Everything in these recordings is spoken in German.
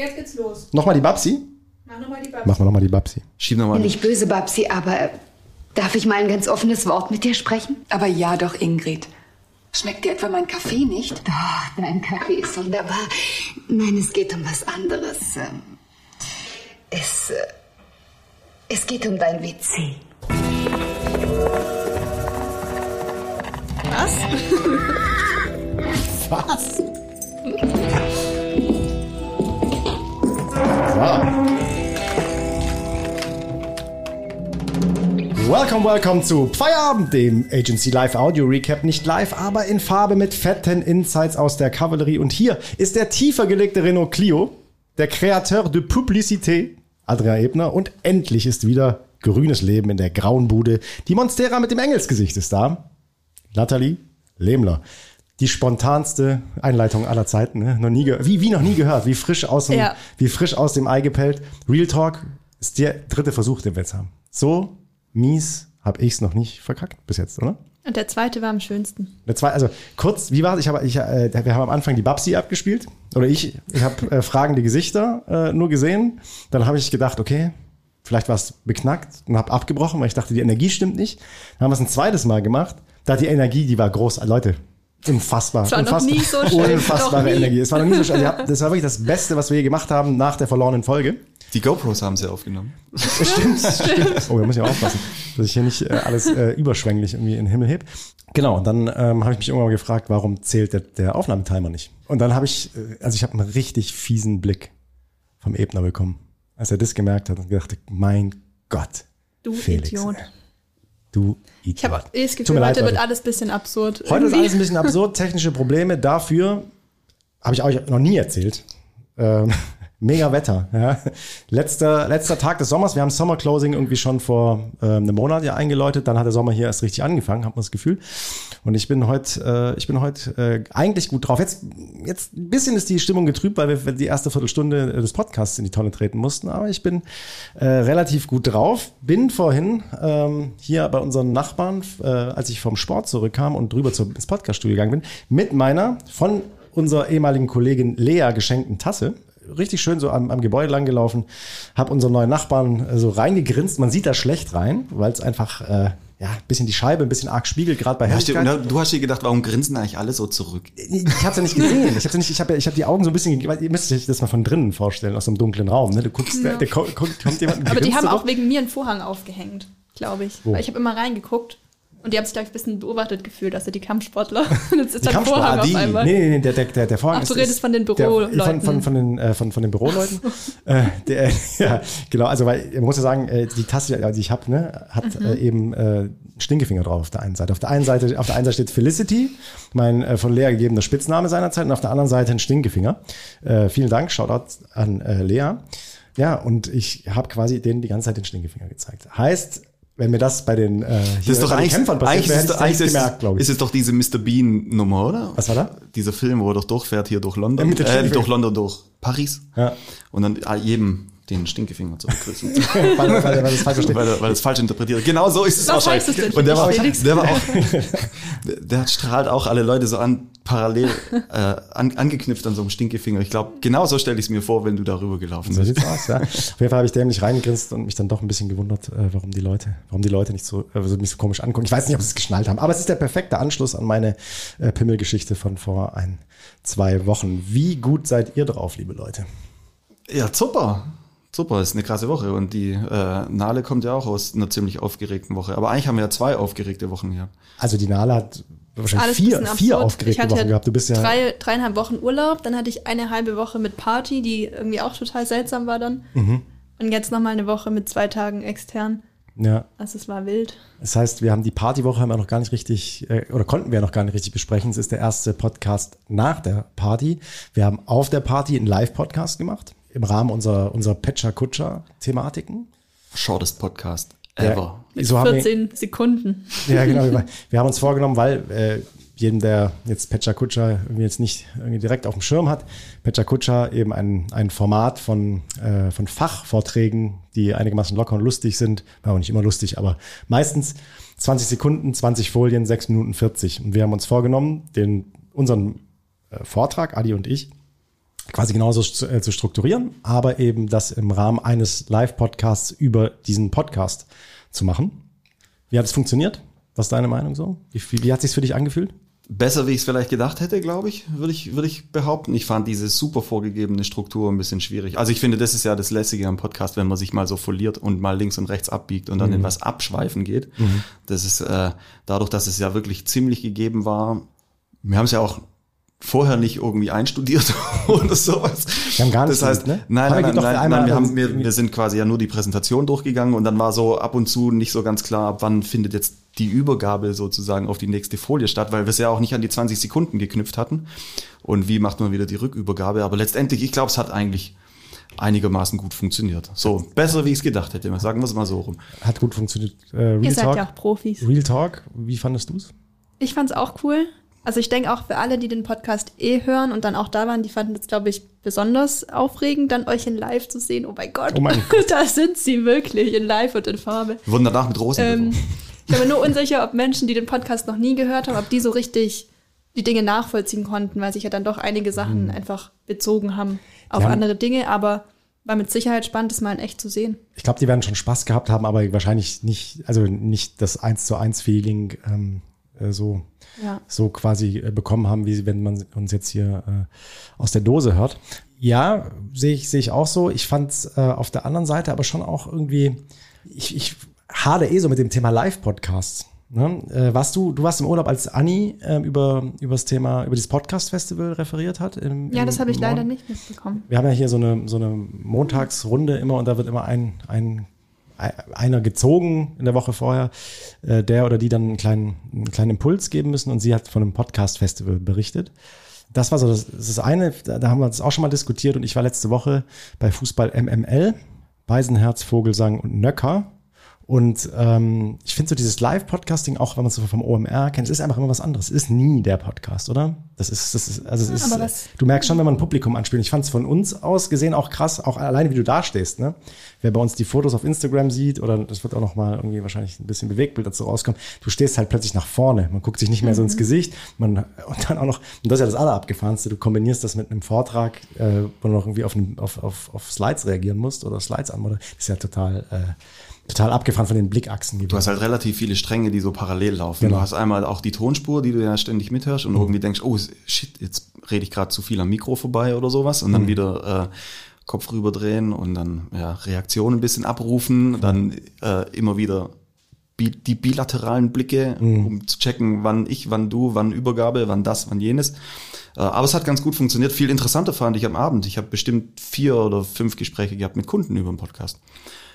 Jetzt geht's los. Nochmal die Babsi? Mach nochmal die Babsi. Machen wir nochmal die Babsi. Schieb nochmal. Nicht böse, Babsi, aber äh, darf ich mal ein ganz offenes Wort mit dir sprechen? Aber ja doch, Ingrid. Schmeckt dir etwa mein Kaffee nicht? Doch, dein Kaffee ist wunderbar. Nein, es geht um was anderes. Ähm, Es, äh, es geht um dein WC. Was? So. Welcome, welcome zu Feierabend, dem Agency Live Audio Recap. Nicht live, aber in Farbe mit fetten Insights aus der Kavallerie. Und hier ist der tiefer gelegte Renault Clio, der Kreateur de Publicité, Adrian Ebner. Und endlich ist wieder grünes Leben in der grauen Bude. Die Monstera mit dem Engelsgesicht ist da. Nathalie Lehmler. Die spontanste Einleitung aller Zeiten, ne? noch nie ge- wie, wie noch nie gehört, wie frisch aus dem, Ja. wie frisch aus dem Ei gepellt. Real Talk ist der dritte Versuch, den wir jetzt haben. So mies habe ich es noch nicht verkackt bis jetzt, oder? Und der zweite war am schönsten. Der zwei, also kurz, wie war es? Ich habe, ich, äh, wir haben am Anfang die Babsi abgespielt oder ich, ich habe äh, fragende Gesichter äh, nur gesehen. Dann habe ich gedacht, okay, vielleicht war es beknackt und habe abgebrochen, weil ich dachte, die Energie stimmt nicht. Dann haben wir es ein zweites Mal gemacht. Da die Energie, die war groß, Leute. Unfassbar. Es war noch unfassbar, nie so schön, Unfassbare noch nie. Energie. Es war noch nie so schön. Ja, das war wirklich das Beste, was wir je gemacht haben nach der verlorenen Folge. Die GoPros haben sie aufgenommen. Stimmt, stimmt. Oh, da muss ich auch aufpassen, dass ich hier nicht äh, alles äh, überschwänglich irgendwie in den Himmel heb. Genau, und dann ähm, habe ich mich irgendwann mal gefragt, warum zählt der, der Aufnahmetimer nicht? Und dann habe ich, äh, also ich habe einen richtig fiesen Blick vom Ebner bekommen, als er das gemerkt hat und gedacht, mein Gott, Du Felix, Idiot. ey. Du Idiot. Ich habe eh das Gefühl, heute wird alles ein bisschen absurd. Heute ist Irgendwie. alles ein bisschen absurd, technische Probleme. Dafür habe ich euch noch nie erzählt. Ähm, mega Wetter. Ja. Letzter, letzter Tag des Sommers. Wir haben Summer Closing irgendwie schon vor ähm, einem Monat ja eingeläutet. Dann hat der Sommer hier erst richtig angefangen, hat man das Gefühl. Und ich bin heute, äh, ich bin heute äh, eigentlich gut drauf. Jetzt, jetzt ein bisschen ist die Stimmung getrübt, weil wir die erste Viertelstunde des Podcasts in die Tonne treten mussten. Aber ich bin äh, relativ gut drauf. Bin vorhin ähm, hier bei unseren Nachbarn, äh, als ich vom Sport zurückkam und drüber zur, ins Podcaststudio gegangen bin, mit meiner von unserer ehemaligen Kollegin Lea geschenkten Tasse. Richtig schön so am, am Gebäude lang gelaufen, habe unseren neuen Nachbarn äh, so reingegrinst. Man sieht da schlecht rein, weil es einfach äh, ja ein bisschen die Scheibe, ein bisschen arg spiegelt, gerade bei du, Helligkeit. du hast dir gedacht, warum grinsen eigentlich alle so zurück? Ich hab's ja nicht gesehen. Ich hab's ja ich habe ja, ich hab die Augen so ein bisschen, weil ihr müsst euch das mal von drinnen vorstellen, aus so einem dunklen Raum. Ne? Du guckst, der, der ko- guckt, kommt jemand. Aber die haben so auch wegen mir einen Vorhang aufgehängt, glaube ich. Weil ich habe immer reingeguckt und die haben sich, glaube ich, ein bisschen beobachtet gefühlt, also die Kampfsportler. Jetzt ist Die Kampfsportler, Vorhang die. auf einmal. Nee, nee, nee, der, der, der, der Vorhang Ach, du ist, redest von den der- Büroleuten. Von, von, von, den, äh, von, von den Büroleuten. Äh, der, ja, genau, also weil, man muss ja sagen, äh, die Tasse, die ich habe, ne, hat Mhm. äh, eben äh, Stinkefinger drauf auf der einen Seite. Auf der einen Seite, auf der einen Seite steht Felicity, mein äh, von Lea gegebener Spitzname seinerzeit, und auf der anderen Seite ein Stinkefinger. Äh, vielen Dank, Shoutout an äh, Lea. Ja, und ich habe quasi denen die ganze Zeit den Stinkefinger gezeigt. Heißt, wenn mir das bei den, äh, hier Das ist doch bei den eigentlich, Kämpfern passiert eigentlich wäre, ist, hätte es- ich eigentlich es ist, gemerkt, glaube ich. ist es doch diese Mr. Bean Nummer, oder? Was war da? Dieser Film, wo er doch durchfährt hier durch Ja, London, mit den äh, durch London, durch Paris. Ja. Und dann ah, jedem den Stinkefinger zurückgrüßen. weil, weil, weil das falsch weil, weil es falsch interpretiert. Genau so ist es wahrscheinlich. heißt es denn? Und der war, der war auch, der strahlt auch alle Leute so an, parallel äh, an, angeknüpft an so einem Stinkefinger. Ich glaube, genau so stelle ich es mir vor, wenn du darüber gelaufen So bist. sieht's aus, ja. Auf jeden Fall habe ich dämlich reingegrinst und mich dann doch ein bisschen gewundert, äh, warum die Leute, warum die Leute nicht so, äh, so mich so komisch angucken. Ich weiß nicht, ob sie es geschnallt haben, aber es ist der perfekte Anschluss an meine äh, Pimmelgeschichte von vor ein, zwei Wochen. Wie gut seid ihr drauf, liebe Leute? Ja, super. Super, ist eine krasse Woche. Und die äh, Nale kommt ja auch aus einer ziemlich aufgeregten Woche. Aber eigentlich haben wir ja zwei aufgeregte Wochen gehabt. Also die Nala hat wahrscheinlich Alles vier, vier aufgeregte Wochen gehabt. Du bist ja drei, dreieinhalb Wochen Urlaub, dann hatte ich eine halbe Woche mit Party, die irgendwie auch total seltsam war dann. Mhm. Und jetzt nochmal eine Woche mit zwei Tagen extern. ja. Also es war wild. Das heißt, wir haben die Partywoche haben wir noch gar nicht richtig, äh, oder konnten wir noch gar nicht richtig besprechen. Es ist der erste Podcast nach der Party. Wir haben auf der Party einen Live-Podcast gemacht im Rahmen unserer, unserer Pecha-Kutscher-Thematiken. Shortest Podcast ever. Mit so haben wir, 14 Sekunden. ja, genau. Wir, wir haben uns vorgenommen, weil äh, jedem, der jetzt Pecha Kutscher irgendwie jetzt nicht irgendwie direkt auf dem Schirm hat, Pecha Kutscher eben ein, ein Format von, äh, von Fachvorträgen, die einigermaßen locker und lustig sind. War auch nicht immer lustig, aber meistens 20 Sekunden, 20 Folien, 6 Minuten 40. Und wir haben uns vorgenommen, den, unseren äh, Vortrag, Adi und ich, quasi genauso zu, äh, zu strukturieren, aber eben das im Rahmen eines Live-Podcasts über diesen Podcast zu machen. Wie hat es funktioniert? Was ist deine Meinung so? Wie, wie, hat sich für dich angefühlt? Besser, wie ich es vielleicht gedacht hätte, glaube ich, würde ich, würde ich behaupten. Ich fand diese super vorgegebene Struktur ein bisschen schwierig. Also ich finde, das ist ja das Lässige am Podcast, wenn man sich mal so verliert und mal links und rechts abbiegt und dann Mhm. in was abschweifen geht. Das ist äh, dadurch, dass es ja wirklich ziemlich gegeben war. Wir haben es ja auch vorher nicht irgendwie einstudiert oder sowas. Wir haben gar nicht Das heißt, studiert, ne? nein, nein, nein, nein, nein wir, haben, wir, wir sind quasi ja nur die Präsentation durchgegangen und dann war so ab und zu nicht so ganz klar, ab wann findet jetzt die Übergabe sozusagen auf die nächste Folie statt, weil wir es ja auch nicht an die 20 Sekunden geknüpft hatten. Und wie macht man wieder die Rückübergabe? Aber letztendlich, ich glaube, es hat eigentlich einigermaßen gut funktioniert. So, besser, wie ich es gedacht hätte. Sagen wir es mal so rum. Hat gut funktioniert. Äh, Real Ihr seid Talk. ja auch Profis. Real Talk, wie fandest du es? Ich fand's auch cool. Also ich denke auch für alle, die den Podcast eh hören und dann auch da waren, die fanden es, glaube ich, besonders aufregend, dann euch in Live zu sehen. Oh mein Gott, Oh mein da sind sie wirklich in Live und in Farbe. Wir wurden danach mit Rosen Ähm, ich bin mir nur unsicher, ob Menschen, die den Podcast noch nie gehört haben, ob die so richtig die Dinge nachvollziehen konnten, weil sich ja dann doch einige Sachen einfach bezogen haben auf Mhm. haben- andere Dinge, aber war mit Sicherheit spannend, das mal in echt zu sehen. Ich glaube, die werden schon Spaß gehabt haben, aber wahrscheinlich nicht, also nicht das 1 zu 1 Feeling ähm, äh, so, Ja. so quasi äh, bekommen haben, wie wenn man uns jetzt hier äh, aus der Dose hört. Ja, sehe ich, sehe ich auch so. Ich fand es äh, auf der anderen Seite aber schon auch irgendwie, ich, ich hade eh so mit dem Thema Live-Podcasts. Ne? Äh, warst du, du warst im Urlaub, als Anni ähm, über, über das Thema, über dieses Podcast-Festival referiert hat? Im, Ja, im das habe ich leider nicht mitbekommen. Wir haben ja hier so eine, so eine Montagsrunde immer und da wird immer ein, ein, einer gezogen in der Woche vorher, äh, der oder die dann einen kleinen, einen kleinen Impuls geben müssen und sie hat von einem Podcast-Festival berichtet. Das war so das, das ist eine, da, haben wir das auch schon mal diskutiert und ich war letzte Woche bei Fußball MML, Beisenherz, Vogelsang und Nöcker. Und ähm, ich finde so dieses Live-Podcasting, auch wenn man es so vom OMR kennt, es ist einfach immer was anderes. Es ist nie der Podcast, oder? Das ist, das ist, also es ist, aber was- du merkst schon, wenn man ein Publikum anspielt. Ich fand es von uns aus gesehen auch krass, auch alleine wie du da stehst, ne? Wer bei uns die Fotos auf Instagram sieht, oder das wird auch noch mal irgendwie wahrscheinlich ein bisschen Bewegtbild dazu rauskommen, du stehst halt plötzlich nach vorne. Man guckt sich nicht mehr so ins Gesicht. Man, und dann auch noch, und das ist ja das Allerabgefahrenste, du kombinierst das mit einem Vortrag, äh, wo du noch irgendwie auf, auf, auf, auf Slides reagieren musst oder Slides anmoderieren. Das ist ja total, äh, total abgefahren von den Blickachsen. Du hast halt relativ viele Stränge, die so parallel laufen. Genau. Du hast einmal auch die Tonspur, die du ja ständig mithörst und irgendwie denkst, oh shit, jetzt rede ich gerade zu viel am Mikro vorbei oder sowas und dann wieder äh, Kopf rüberdrehen und dann ja, Reaktion ein bisschen abrufen, dann äh, immer wieder bi die bilateralen Blicke, um zu checken, wann ich, wann du, wann Übergabe, wann das, wann jenes. Äh, aber es hat ganz gut funktioniert. Viel interessanter fand ich am Abend. Ich habe bestimmt vier oder fünf Gespräche gehabt mit Kunden über den Podcast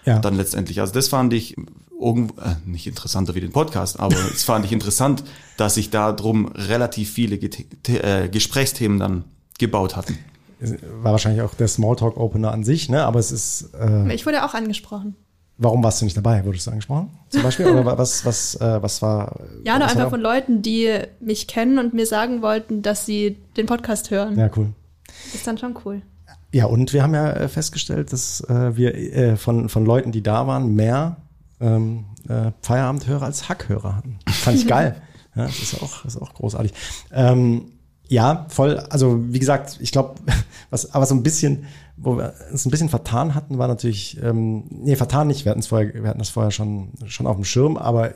Ja. dann letztendlich. Also das fand ich irgendwo, äh, nicht interessanter wie den Podcast, aber es fand ich interessant, dass sich da drum relativ viele Get äh, Gesprächsthemen dann gebaut hatten. war wahrscheinlich auch der Smalltalk-Opener an sich, ne? Aber es ist, äh, Ich wurde auch angesprochen. warum warst du nicht dabei? Wurdest du angesprochen? Zum Beispiel? Oder was, was, äh, was war? Ja, nur einfach von Leuten, die mich kennen und mir sagen wollten, dass sie den Podcast hören. Ja, cool. Das ist dann schon cool. Ja, und wir haben ja äh, festgestellt, dass äh, wir äh, von, von Leuten, die da waren, mehr ähm, äh, Feierabendhörer als Hackhörer hatten. Fand ich geil. ja, das ist auch, das ist auch großartig. Ähm, ja, voll. Also wie gesagt, ich glaube, was aber so ein bisschen, wo wir uns ein bisschen vertan hatten, war natürlich, ähm, nee, vertan nicht. Wir hatten es vorher, wir hatten das vorher schon schon auf dem Schirm, aber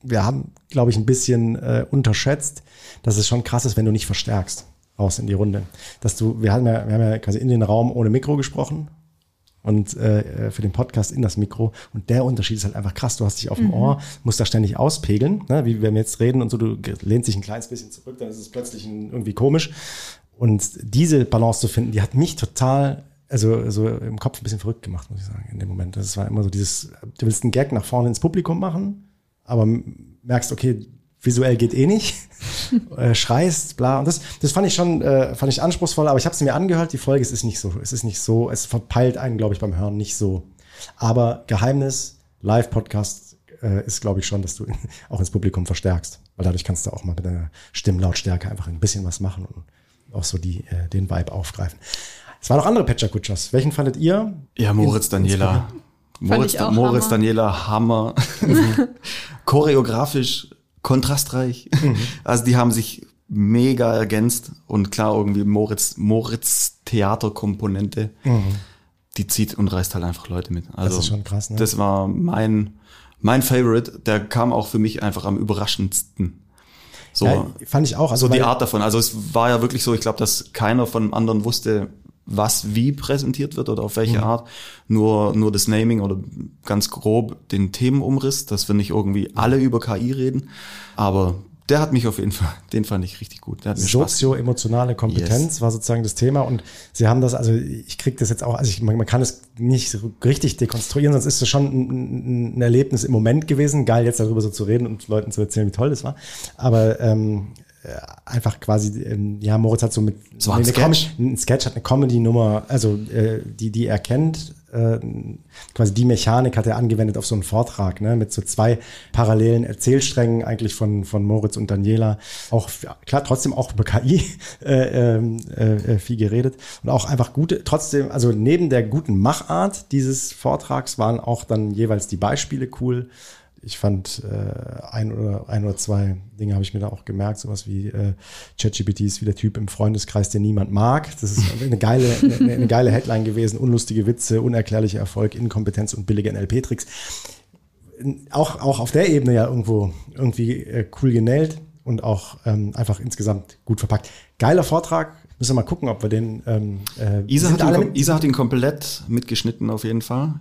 wir haben, glaube ich, ein bisschen äh, unterschätzt, dass es schon krass ist, wenn du nicht verstärkst raus in die Runde. Dass du, wir haben ja, wir haben ja quasi in den Raum ohne Mikro gesprochen und äh, für den Podcast in das Mikro. Und der Unterschied ist halt einfach krass. Du hast dich auf dem Ohr, musst da ständig auspegeln, ne? wie wir jetzt reden und so, du lehnst dich ein kleines bisschen zurück, dann ist es plötzlich ein, irgendwie komisch. Und diese Balance zu finden, die hat mich total, also so im Kopf ein bisschen verrückt gemacht, muss ich sagen, in dem Moment. Das war immer so dieses, du willst einen Gag nach vorne ins Publikum machen, aber merkst, okay, visuell geht eh nicht, äh, schreist, bla. Und das, das fand ich schon, äh, fand ich anspruchsvoll, aber ich habe es mir angehört, die Folge, es ist nicht so, es ist nicht so, es verpeilt einen, glaube ich, beim Hören nicht so. Aber Geheimnis, Live-Podcast äh, ist, glaube ich, schon, dass du auch ins Publikum verstärkst, weil dadurch kannst du auch mal mit deiner Stimmlautstärke einfach ein bisschen was machen und auch so die, äh, den Vibe aufgreifen. Es waren noch andere Patcher Kutschers. Welchen fandet ihr? Ja, Moritz Daniela. Moritz, auch Moritz Hammer. Daniela, Hammer. Choreografisch, kontrastreich. Also die haben sich mega ergänzt und klar irgendwie Moritz, Moritz Theaterkomponente, die zieht und reißt halt einfach Leute mit. Also ist schon krass, ne? Das war mein, mein Favorite, der kam auch für mich einfach am überraschendsten. So, Ja, fand ich auch. Also so die Art davon. Also es war ja wirklich so, ich glaube, dass keiner von anderen wusste, was wie präsentiert wird oder auf welche Mhm. Art. Nur, nur das Naming oder ganz grob den Themenumriss, dass wir nicht irgendwie alle über KI reden. Aber der hat mich auf jeden Fall, den fand ich richtig gut. Sozio-emotionale Kompetenz Yes. war sozusagen das Thema und sie haben das, also ich kriege das jetzt auch, also ich, man, man kann es nicht so richtig dekonstruieren, sonst ist es schon ein, ein Erlebnis im Moment gewesen, geil jetzt darüber so zu reden und Leuten zu erzählen, wie toll das war, aber ähm, äh, einfach quasi, ähm, ja, Moritz hat so mit war ein eine Sketch. Com- ein Sketch hat eine Comedy-Nummer, also äh, die, die er kennt, äh, quasi die Mechanik hat er angewendet auf so einen Vortrag, ne, mit so zwei parallelen Erzählsträngen eigentlich von, von Moritz und Daniela. Auch, klar, trotzdem auch über KI äh, ähm, äh, viel geredet und auch einfach gute, trotzdem, also neben der guten Machart dieses Vortrags waren auch dann jeweils die Beispiele cool. Ich fand äh, ein oder ein oder zwei Dinge habe ich mir da auch gemerkt, sowas wie äh, ChatGPT ist wie der Typ im Freundeskreis, den niemand mag. Das ist eine geile, eine, eine geile Headline gewesen. Unlustige Witze, unerklärlicher Erfolg, Inkompetenz und billige NLP-Tricks. Auch, auch auf der Ebene ja irgendwo irgendwie äh, cool genäht und auch ähm, einfach insgesamt gut verpackt. Geiler Vortrag. Müssen wir mal gucken, ob wir den. Ähm, äh, Isa hat, ihn, Isa hat ihn komplett mitgeschnitten auf jeden Fall.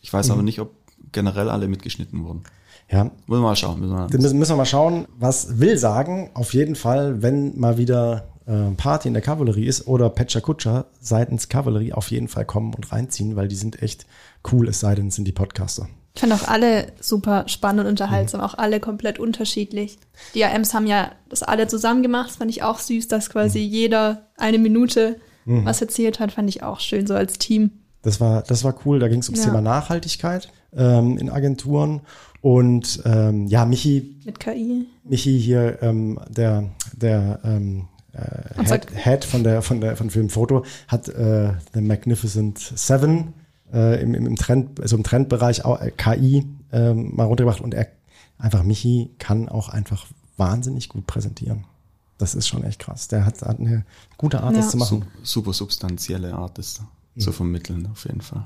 Ich weiß Mhm. aber nicht, ob generell alle mitgeschnitten wurden. ja, Müssen wir mal schauen. Müssen wir müssen, müssen wir mal schauen, was will sagen. Auf jeden Fall, wenn mal wieder äh, Party in der Kavallerie ist oder Pecha Kutscher seitens Kavallerie auf jeden Fall kommen und reinziehen, weil die sind echt cool, es sei denn, es sind die Podcaster. Ich fand auch alle super spannend und unterhaltsam, auch alle komplett unterschiedlich. Die AMs haben ja das alle zusammen gemacht, das fand ich auch süß, dass quasi jeder eine Minute was erzählt hat, fand ich auch schön, so als Team. Das war, das war cool. Da ging es ums Ja. Thema Nachhaltigkeit ähm, in Agenturen. Und ähm, ja, Michi, Mit KI. Michi hier, ähm, der, der ähm, äh, Head, Head von der von der von Filmfoto hat äh, The Magnificent Seven äh, im, im, Trend, also im Trendbereich auch, äh, KI ähm, mal runtergebracht und er einfach Michi kann auch einfach wahnsinnig gut präsentieren. Das ist schon echt krass. Der hat, hat eine gute Art, Ja. das zu machen. Su- super substanzielle Art, das zu vermitteln, auf jeden Fall.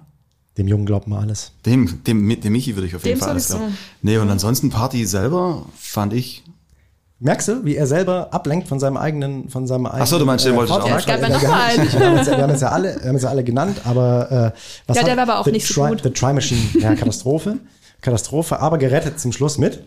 Dem Jungen glaubt man alles. Dem, dem, dem Michi würde ich auf jeden Dem Fall alles glauben. Nee, und ansonsten Party selber fand ich. Merkst du, wie er selber ablenkt von seinem eigenen, von seinem eigenen. Ach so, du meinst, den wollte ich auch? Ja, es ja wir, noch mal wir, haben jetzt, wir, haben jetzt ja alle, wir haben jetzt ja alle genannt, aber äh, was Ja, der hat- war aber auch The nicht so gut. The Try Machine, ja, Katastrophe. Katastrophe, aber gerettet zum Schluss mit.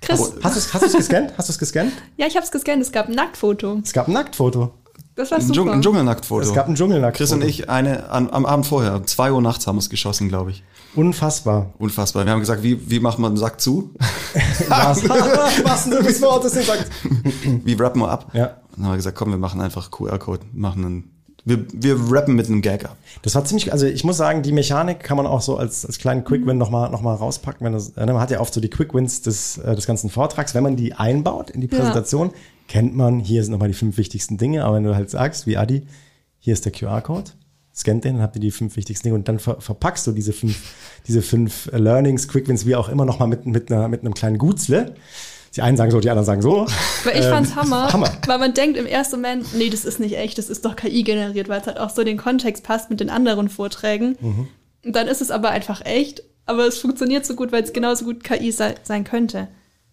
Chris, Hast du es hast du's gescannt? Hast du es gescannt? ja, ich hab's gescannt, es gab ein Nacktfoto. Es gab ein Nacktfoto. Das war Ein, super. Dschung, ein Dschungelnacktfoto. Es gab ein Dschungelnacktfoto. Chris und ich eine an, am Abend vorher, um zwei Uhr nachts haben wir es geschossen, glaube ich. Unfassbar. Unfassbar. Wir haben gesagt, wie, wie macht man einen Sack zu? Was? Was denn das Wort, das sagt? wie rappen wir ab? Ja. Und dann haben wir gesagt, komm, wir machen einfach QR-Code, machen einen, wir, wir rappen mit einem Gag ab. Das war ziemlich, also ich muss sagen, die Mechanik kann man auch so als, als kleinen Quick-Win nochmal noch mal rauspacken. Wenn das, äh, man hat ja oft so die Quick-Wins des, äh, des ganzen Vortrags. Wenn man die einbaut in die Ja. Kennt man, hier sind nochmal die fünf wichtigsten Dinge. Aber wenn du halt sagst, wie Adi, hier ist der QR-Code, scannt den, dann habt ihr die fünf wichtigsten Dinge und dann ver verpackst du diese fünf, diese fünf äh, Learnings, Quick-Wins, wie auch immer, nochmal mit, mit, einer, mit einem kleinen Gutzle. Die einen sagen so, die anderen sagen so. Weil ich fand's Hammer, Ähm, Hammer. weil man denkt im ersten Moment, nee, das ist nicht echt, das ist doch KI generiert, weil es halt auch so den Kontext passt mit den anderen Vorträgen. Mhm. Und dann ist es aber einfach echt, aber es funktioniert so gut, weil es genauso gut KI sei, sein könnte.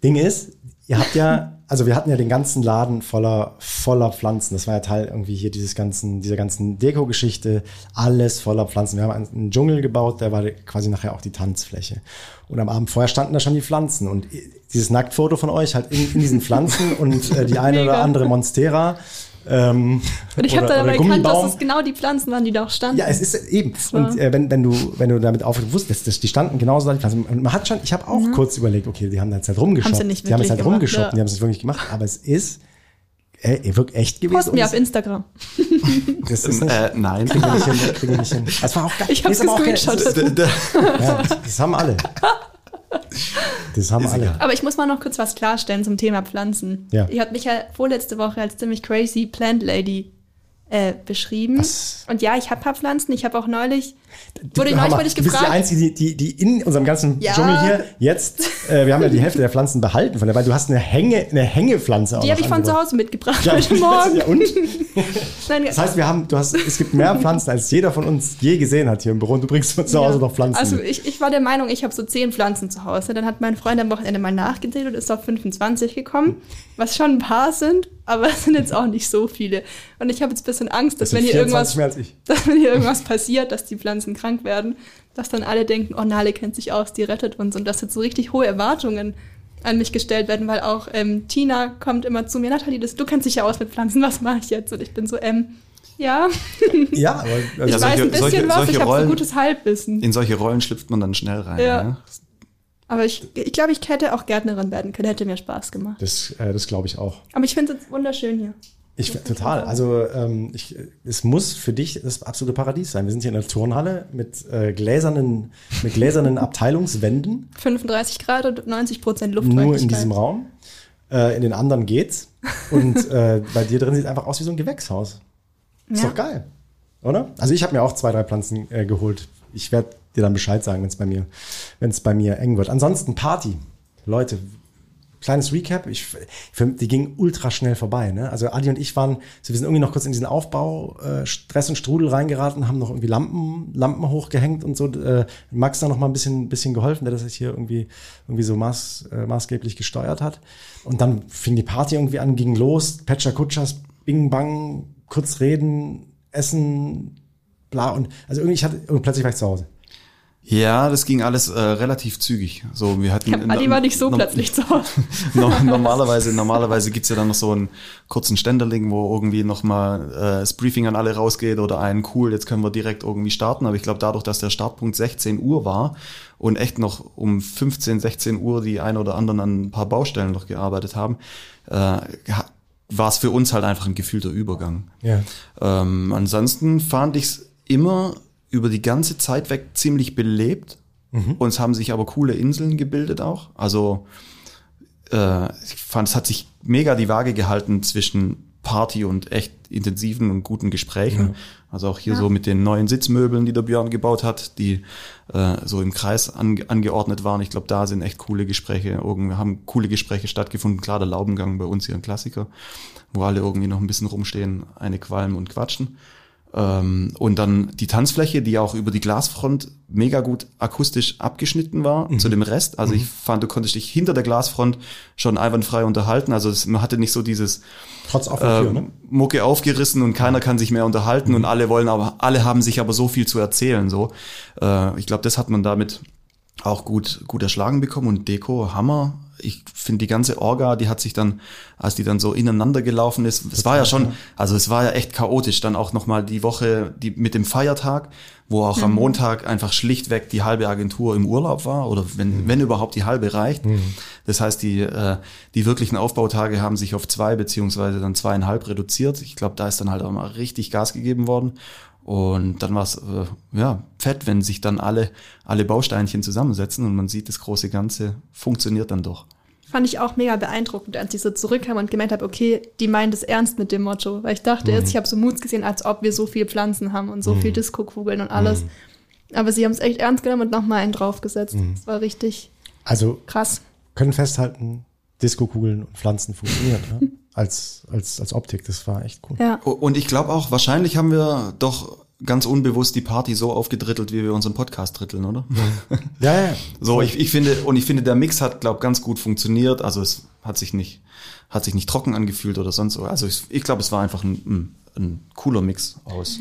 Ding ist, ihr habt ja, also wir hatten ja den ganzen Laden voller, voller Pflanzen. Das war ja Teil irgendwie hier dieses ganzen, dieser ganzen Deko-Geschichte. Alles voller Pflanzen. Wir haben einen, Dschungel gebaut, der war quasi nachher auch die Tanzfläche. Und am Abend vorher standen da schon die Pflanzen. Und dieses Nacktfoto von euch halt in, in diesen Pflanzen und äh, die eine Mega. oder andere Monstera. Ähm, Und ich habe dann aber oder erkannt, dass es genau die Pflanzen waren, die da auch standen. Ja, es ist eben. Und äh, wenn, wenn du, wenn du damit aufgewusst wusstest, dass die standen genauso da, die Pflanzen. Und man hat schon, ich habe auch kurz überlegt, okay, die haben da jetzt halt. Mhm. Sie nicht die haben jetzt halt gemacht, rumgeschoppt, ja. die haben es nicht wirklich gemacht, aber es ist äh, wirklich echt gewesen. Posten wir Und auf Instagram. das ist nicht, Äh, nein. kriegen wir nicht hin, kriegen wir nicht hin. Das war auch geil. Ich auch geil. gescreenshottet. Ja, das haben alle. Das haben Ist alle. egal. Aber ich muss mal noch kurz was klarstellen zum Thema Pflanzen. Ja. Ihr habt mich ja vorletzte Woche als ziemlich crazy Plant Lady äh, beschrieben. Was? Und ja, ich habe paar Pflanzen. Ich habe auch neulich, wurde Hör neulich mal, wurde ich du bist die gefragt. Einzige, die, die, in unserem ganzen Ja. Dschungel hier jetzt, äh, wir haben ja die Hälfte der Pflanzen behalten von der, weil du hast eine Hänge, eine Hängepflanze auch Die habe ich von zu. Hause mitgebracht Ja, heute Morgen. ja, und? Nein, Das heißt, wir haben, du hast, es gibt mehr Pflanzen, als jeder von uns je gesehen hat hier im Büro und du bringst von zu Hause noch Pflanzen. Also ich, ich war der Meinung, ich habe so zehn Pflanzen zu Hause. Dann hat mein Freund am Wochenende mal nachgezählt und ist auf 25 gekommen, was schon ein paar sind, aber es sind jetzt auch nicht so viele. Und ich habe jetzt ein bisschen Angst, dass Das wenn hier 24 irgendwas, ich. dass wenn hier irgendwas passiert, dass die Pflanzen krank werden, dass dann alle denken, oh Nale kennt sich aus, die rettet uns und dass jetzt so richtig hohe Erwartungen an mich gestellt werden, weil auch ähm, Tina kommt immer zu mir, Nathalie, das, du kennst dich ja aus mit Pflanzen, was mache ich jetzt? Und ich bin so, ähm, ja, Ja, aber ich also, weiß solche- ein bisschen solche- was, solche ich habe so gutes Halbwissen. In solche Rollen schlüpft man dann schnell rein. Ja. Ja. Aber ich, ich glaube, ich hätte auch Gärtnerin werden können, hätte mir Spaß gemacht. das, äh, das glaube ich auch. Aber ich finde es jetzt wunderschön hier. Ich total. Also ähm, ich, es muss für dich das absolute Paradies sein. Wir sind hier in der Turnhalle mit äh, gläsernen, mit gläsernen Abteilungswänden 35 Grad und 90 Prozent nur Luftfeuchtigkeit. in diesem Raum. Äh, in den anderen geht's. Und äh, bei dir drin sieht einfach aus wie so ein Gewächshaus. Ist Ja. doch geil, oder? Also ich habe mir auch zwei, drei Pflanzen äh, geholt. Ich werde dir dann Bescheid sagen, wenn es bei mir, wenn es bei mir eng wird. Ansonsten Party, Leute. Kleines Recap, ich, für, die ging ultra schnell vorbei. Ne? Also Adi und ich waren, so wir sind irgendwie noch kurz in diesen Aufbau, äh, Stress und Strudel reingeraten, haben noch irgendwie Lampen, Lampen hochgehängt und so. Äh, Max da noch mal ein bisschen, bisschen geholfen, der das jetzt hier irgendwie, irgendwie so maß, äh, maßgeblich gesteuert hat. Und dann fing die Party irgendwie an, ging los, Petscher Kutschers, Bing Bang, kurz reden, essen, bla und also irgendwie ich hatte und plötzlich war ich zu Hause. Ja, das ging alles äh, relativ zügig. So, wir hatten Adi war nicht so plötzlich zu Hause. no, normalerweise, normalerweise gibt's ja dann noch so einen kurzen Ständerling, wo irgendwie nochmal äh, das Briefing an alle rausgeht oder einen cool, jetzt können wir direkt irgendwie starten. Aber ich glaube, dadurch, dass der Startpunkt 16 Uhr war und echt noch um 15, 16 Uhr die ein oder anderen an ein paar Baustellen noch gearbeitet haben, äh, war es für uns halt einfach ein gefühlter Übergang. Ja. Ähm, ansonsten fand ich es immer über die ganze Zeit weg ziemlich belebt. Und es haben sich aber coole Inseln gebildet auch. Also äh, ich fand, es hat sich mega die Waage gehalten zwischen Party und echt intensiven und guten Gesprächen. Also auch hier so mit den neuen Sitzmöbeln, die der Björn gebaut hat, die äh, so im Kreis ange angeordnet waren. Ich glaube, da sind echt coole Gespräche, irgendwie haben coole Gespräche stattgefunden. Klar, der Laubengang bei uns hier ein Klassiker, wo alle irgendwie noch ein bisschen rumstehen, eine qualmen und quatschen. Ähm, und dann die Tanzfläche, die auch über die Glasfront mega gut akustisch abgeschnitten war zu dem Rest. Also ich fand, du konntest dich hinter der Glasfront schon einwandfrei unterhalten. Also es, man hatte nicht so dieses Trotz offener Tür, ähm, ne? Mucke aufgerissen und keiner kann sich mehr unterhalten und alle wollen aber, alle haben sich aber so viel zu erzählen. So, äh, ich glaube, das hat man damit auch gut gut erschlagen bekommen und Deko Hammer. Ich finde die ganze Orga, die hat sich dann, als die dann so ineinander gelaufen ist, es war ja schon, also es war ja echt chaotisch. Dann auch noch mal die Woche, die mit dem Feiertag, wo auch am Montag einfach schlichtweg die halbe Agentur im Urlaub war oder wenn wenn überhaupt die halbe reicht. Das heißt, die äh, die wirklichen Aufbautage haben sich auf zwei beziehungsweise dann zweieinhalb reduziert. Ich glaube, da ist dann halt auch mal richtig Gas gegeben worden. Und dann war es äh, ja fett, wenn sich dann alle alle Bausteinchen zusammensetzen und man sieht, das große Ganze funktioniert dann doch. Fand ich auch mega beeindruckend, als ich so zurückkam und gemerkt habe, okay, die meinen das ernst mit dem Motto. Weil ich dachte jetzt, ich habe so Moods gesehen, als ob wir so viel Pflanzen haben und so viel Disco-Kugeln und alles. Aber sie haben es echt ernst genommen und nochmal einen draufgesetzt. Das war richtig Also krass. können festhalten, Disco-Kugeln und Pflanzen funktioniert, ne? als, als, als Optik. Das war echt cool. Ja. Und ich glaube auch, wahrscheinlich haben wir doch ganz unbewusst die Party so aufgedrittelt, wie wir unseren Podcast dritteln, oder? Ja, ja, ja. So, ich, ich finde, und ich finde, der Mix hat, glaube ganz gut funktioniert. Also es hat sich nicht, hat sich nicht trocken angefühlt oder sonst so. Also ich, ich glaube, es war einfach ein, ein, cooler Mix aus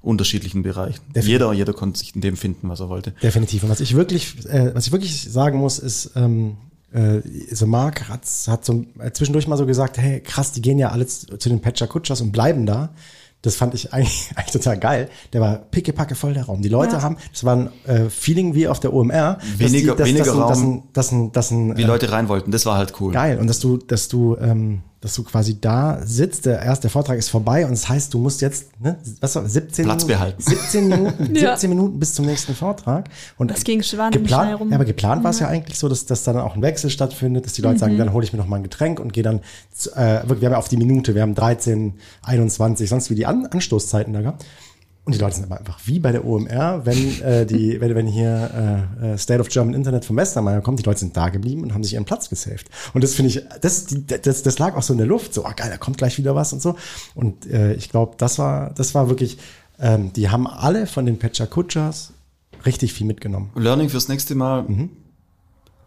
unterschiedlichen Bereichen. Definitiv. Jeder, jeder konnte sich in dem finden, was er wollte. Definitiv. Und was ich wirklich, äh, was ich wirklich sagen muss, ist, ähm, äh, so Marc Ratz hat so äh, zwischendurch mal so gesagt, hey, krass, die gehen ja alle zu zu den Patcher Kutschers und bleiben da. Das fand ich eigentlich, eigentlich total geil. Der war pickepacke voll der Raum. Die Leute Ja. haben, das war ein äh, Feeling wie auf der OMR. dass Weniger- die, dass, weniger dass, ein- dass, Raum. ein, dass, ein, dass ein, Wie äh, Leute rein wollten, das war halt cool. geil. Und dass du, dass du, ähm, dass du quasi da sitzt, der erste Vortrag ist vorbei und das heißt, du musst jetzt, ne, was war, 17 Platz Minuten, behalten. 17 Minuten, Ja. 17 Minuten bis zum nächsten Vortrag. Und Das ging schnell geplant, rum. ja, aber geplant war es ja eigentlich so, dass, dass da dann auch ein Wechsel stattfindet, dass die Leute Mhm. sagen, dann hole ich mir noch mal ein Getränk und gehe dann, äh, wirklich, wir haben ja auf die Minute, wir haben 13, 21, sonst wie die An Anstoßzeiten da gehabt. Und die Leute sind aber einfach wie bei der OMR, wenn äh, die, wenn, wenn hier äh, äh, State of German Internet vom Westermeier kommt, die Leute sind da geblieben und haben sich ihren Platz gesaved. Und das finde ich, das, das, das lag auch so in der Luft, so, ah geil, da kommt gleich wieder was und so. Und äh, ich glaube, das war, das war wirklich, ähm, die haben alle von den Pecha Kutschas richtig viel mitgenommen. Learning fürs nächste Mal.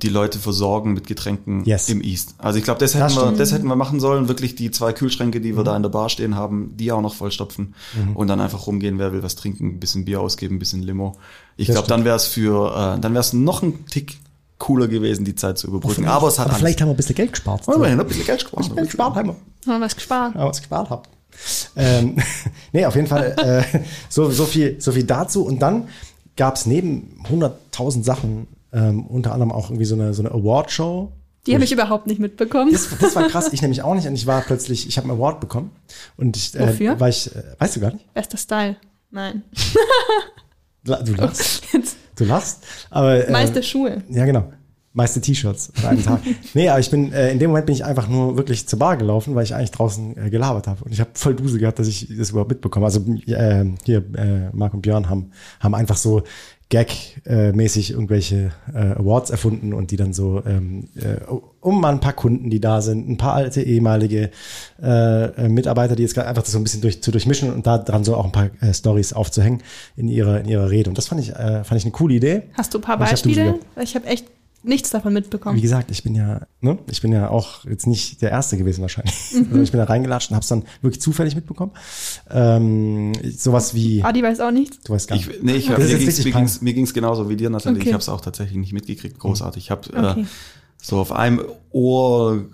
Die Leute versorgen mit Getränken Mhm. Yes. im East. Also ich glaube, das hätten Das wir, das hätten wir machen sollen. Wirklich die zwei Kühlschränke, die wir Mhm. da in der Bar stehen haben, die auch noch vollstopfen und dann einfach rumgehen. Wer will was trinken, ein bisschen Bier ausgeben, ein bisschen Limo. Ich glaube, dann wäre es für, äh, dann wäre es noch ein Tick cooler gewesen, die Zeit zu überbrücken. Aber es hat Aber vielleicht haben wir ein bisschen Geld gespart. Oh, immerhin ein bisschen Geld gespart. Geld gespart haben wir. Haben wir was gespart. aber was gespart habt. Ähm, nee, auf jeden Fall äh, so, so, viel, so viel dazu. Und dann gab es neben 100.000 Sachen ähm, unter anderem auch irgendwie so eine, so eine Award-Show. Die habe ich überhaupt nicht mitbekommen. Das, das war krass, ich nämlich auch nicht. Und ich war plötzlich, ich habe einen Award bekommen. Und ich, äh, Wofür? War ich, äh, weißt du gar nicht? Bester Style. Nein. Du lachst. Jetzt. Du lachst. Aber, äh, Meiste Schuhe. Ja, genau. Meiste T-Shirts an einem Tag. nee, aber ich bin, äh, in dem Moment bin ich einfach nur wirklich zur Bar gelaufen, weil ich eigentlich draußen äh, gelabert habe. Und ich habe voll Dusel gehabt, dass ich das überhaupt mitbekomme. Also äh, hier, äh, Marc und Björn haben, haben einfach so Gag-mäßig irgendwelche äh, Awards erfunden und die dann so ähm, äh, um mal ein paar Kunden, die da sind, ein paar alte ehemalige äh, Mitarbeiter, die jetzt gerade einfach so ein bisschen durch, zu durchmischen und da dran so auch ein paar äh, Stories aufzuhängen in ihrer in ihrer Rede. Und das fand ich äh, fand ich eine coole Idee. Hast du ein paar hab Beispiele? Ich habe echt nichts davon mitbekommen. Wie gesagt, ich bin ja, ne, ich bin ja auch jetzt nicht der Erste gewesen wahrscheinlich. Also ich bin da reingelatscht und habe es dann wirklich zufällig mitbekommen. Ähm, sowas wie, Adi weiß auch nichts. du weißt gar nicht. Ich, nee, ich, Das mir ging's, mir, ging's, mir ging's genauso wie dir, Nathalie. Okay. Ich habe es auch tatsächlich nicht mitgekriegt. Großartig. Ich habe Okay. äh, so auf einem Ohr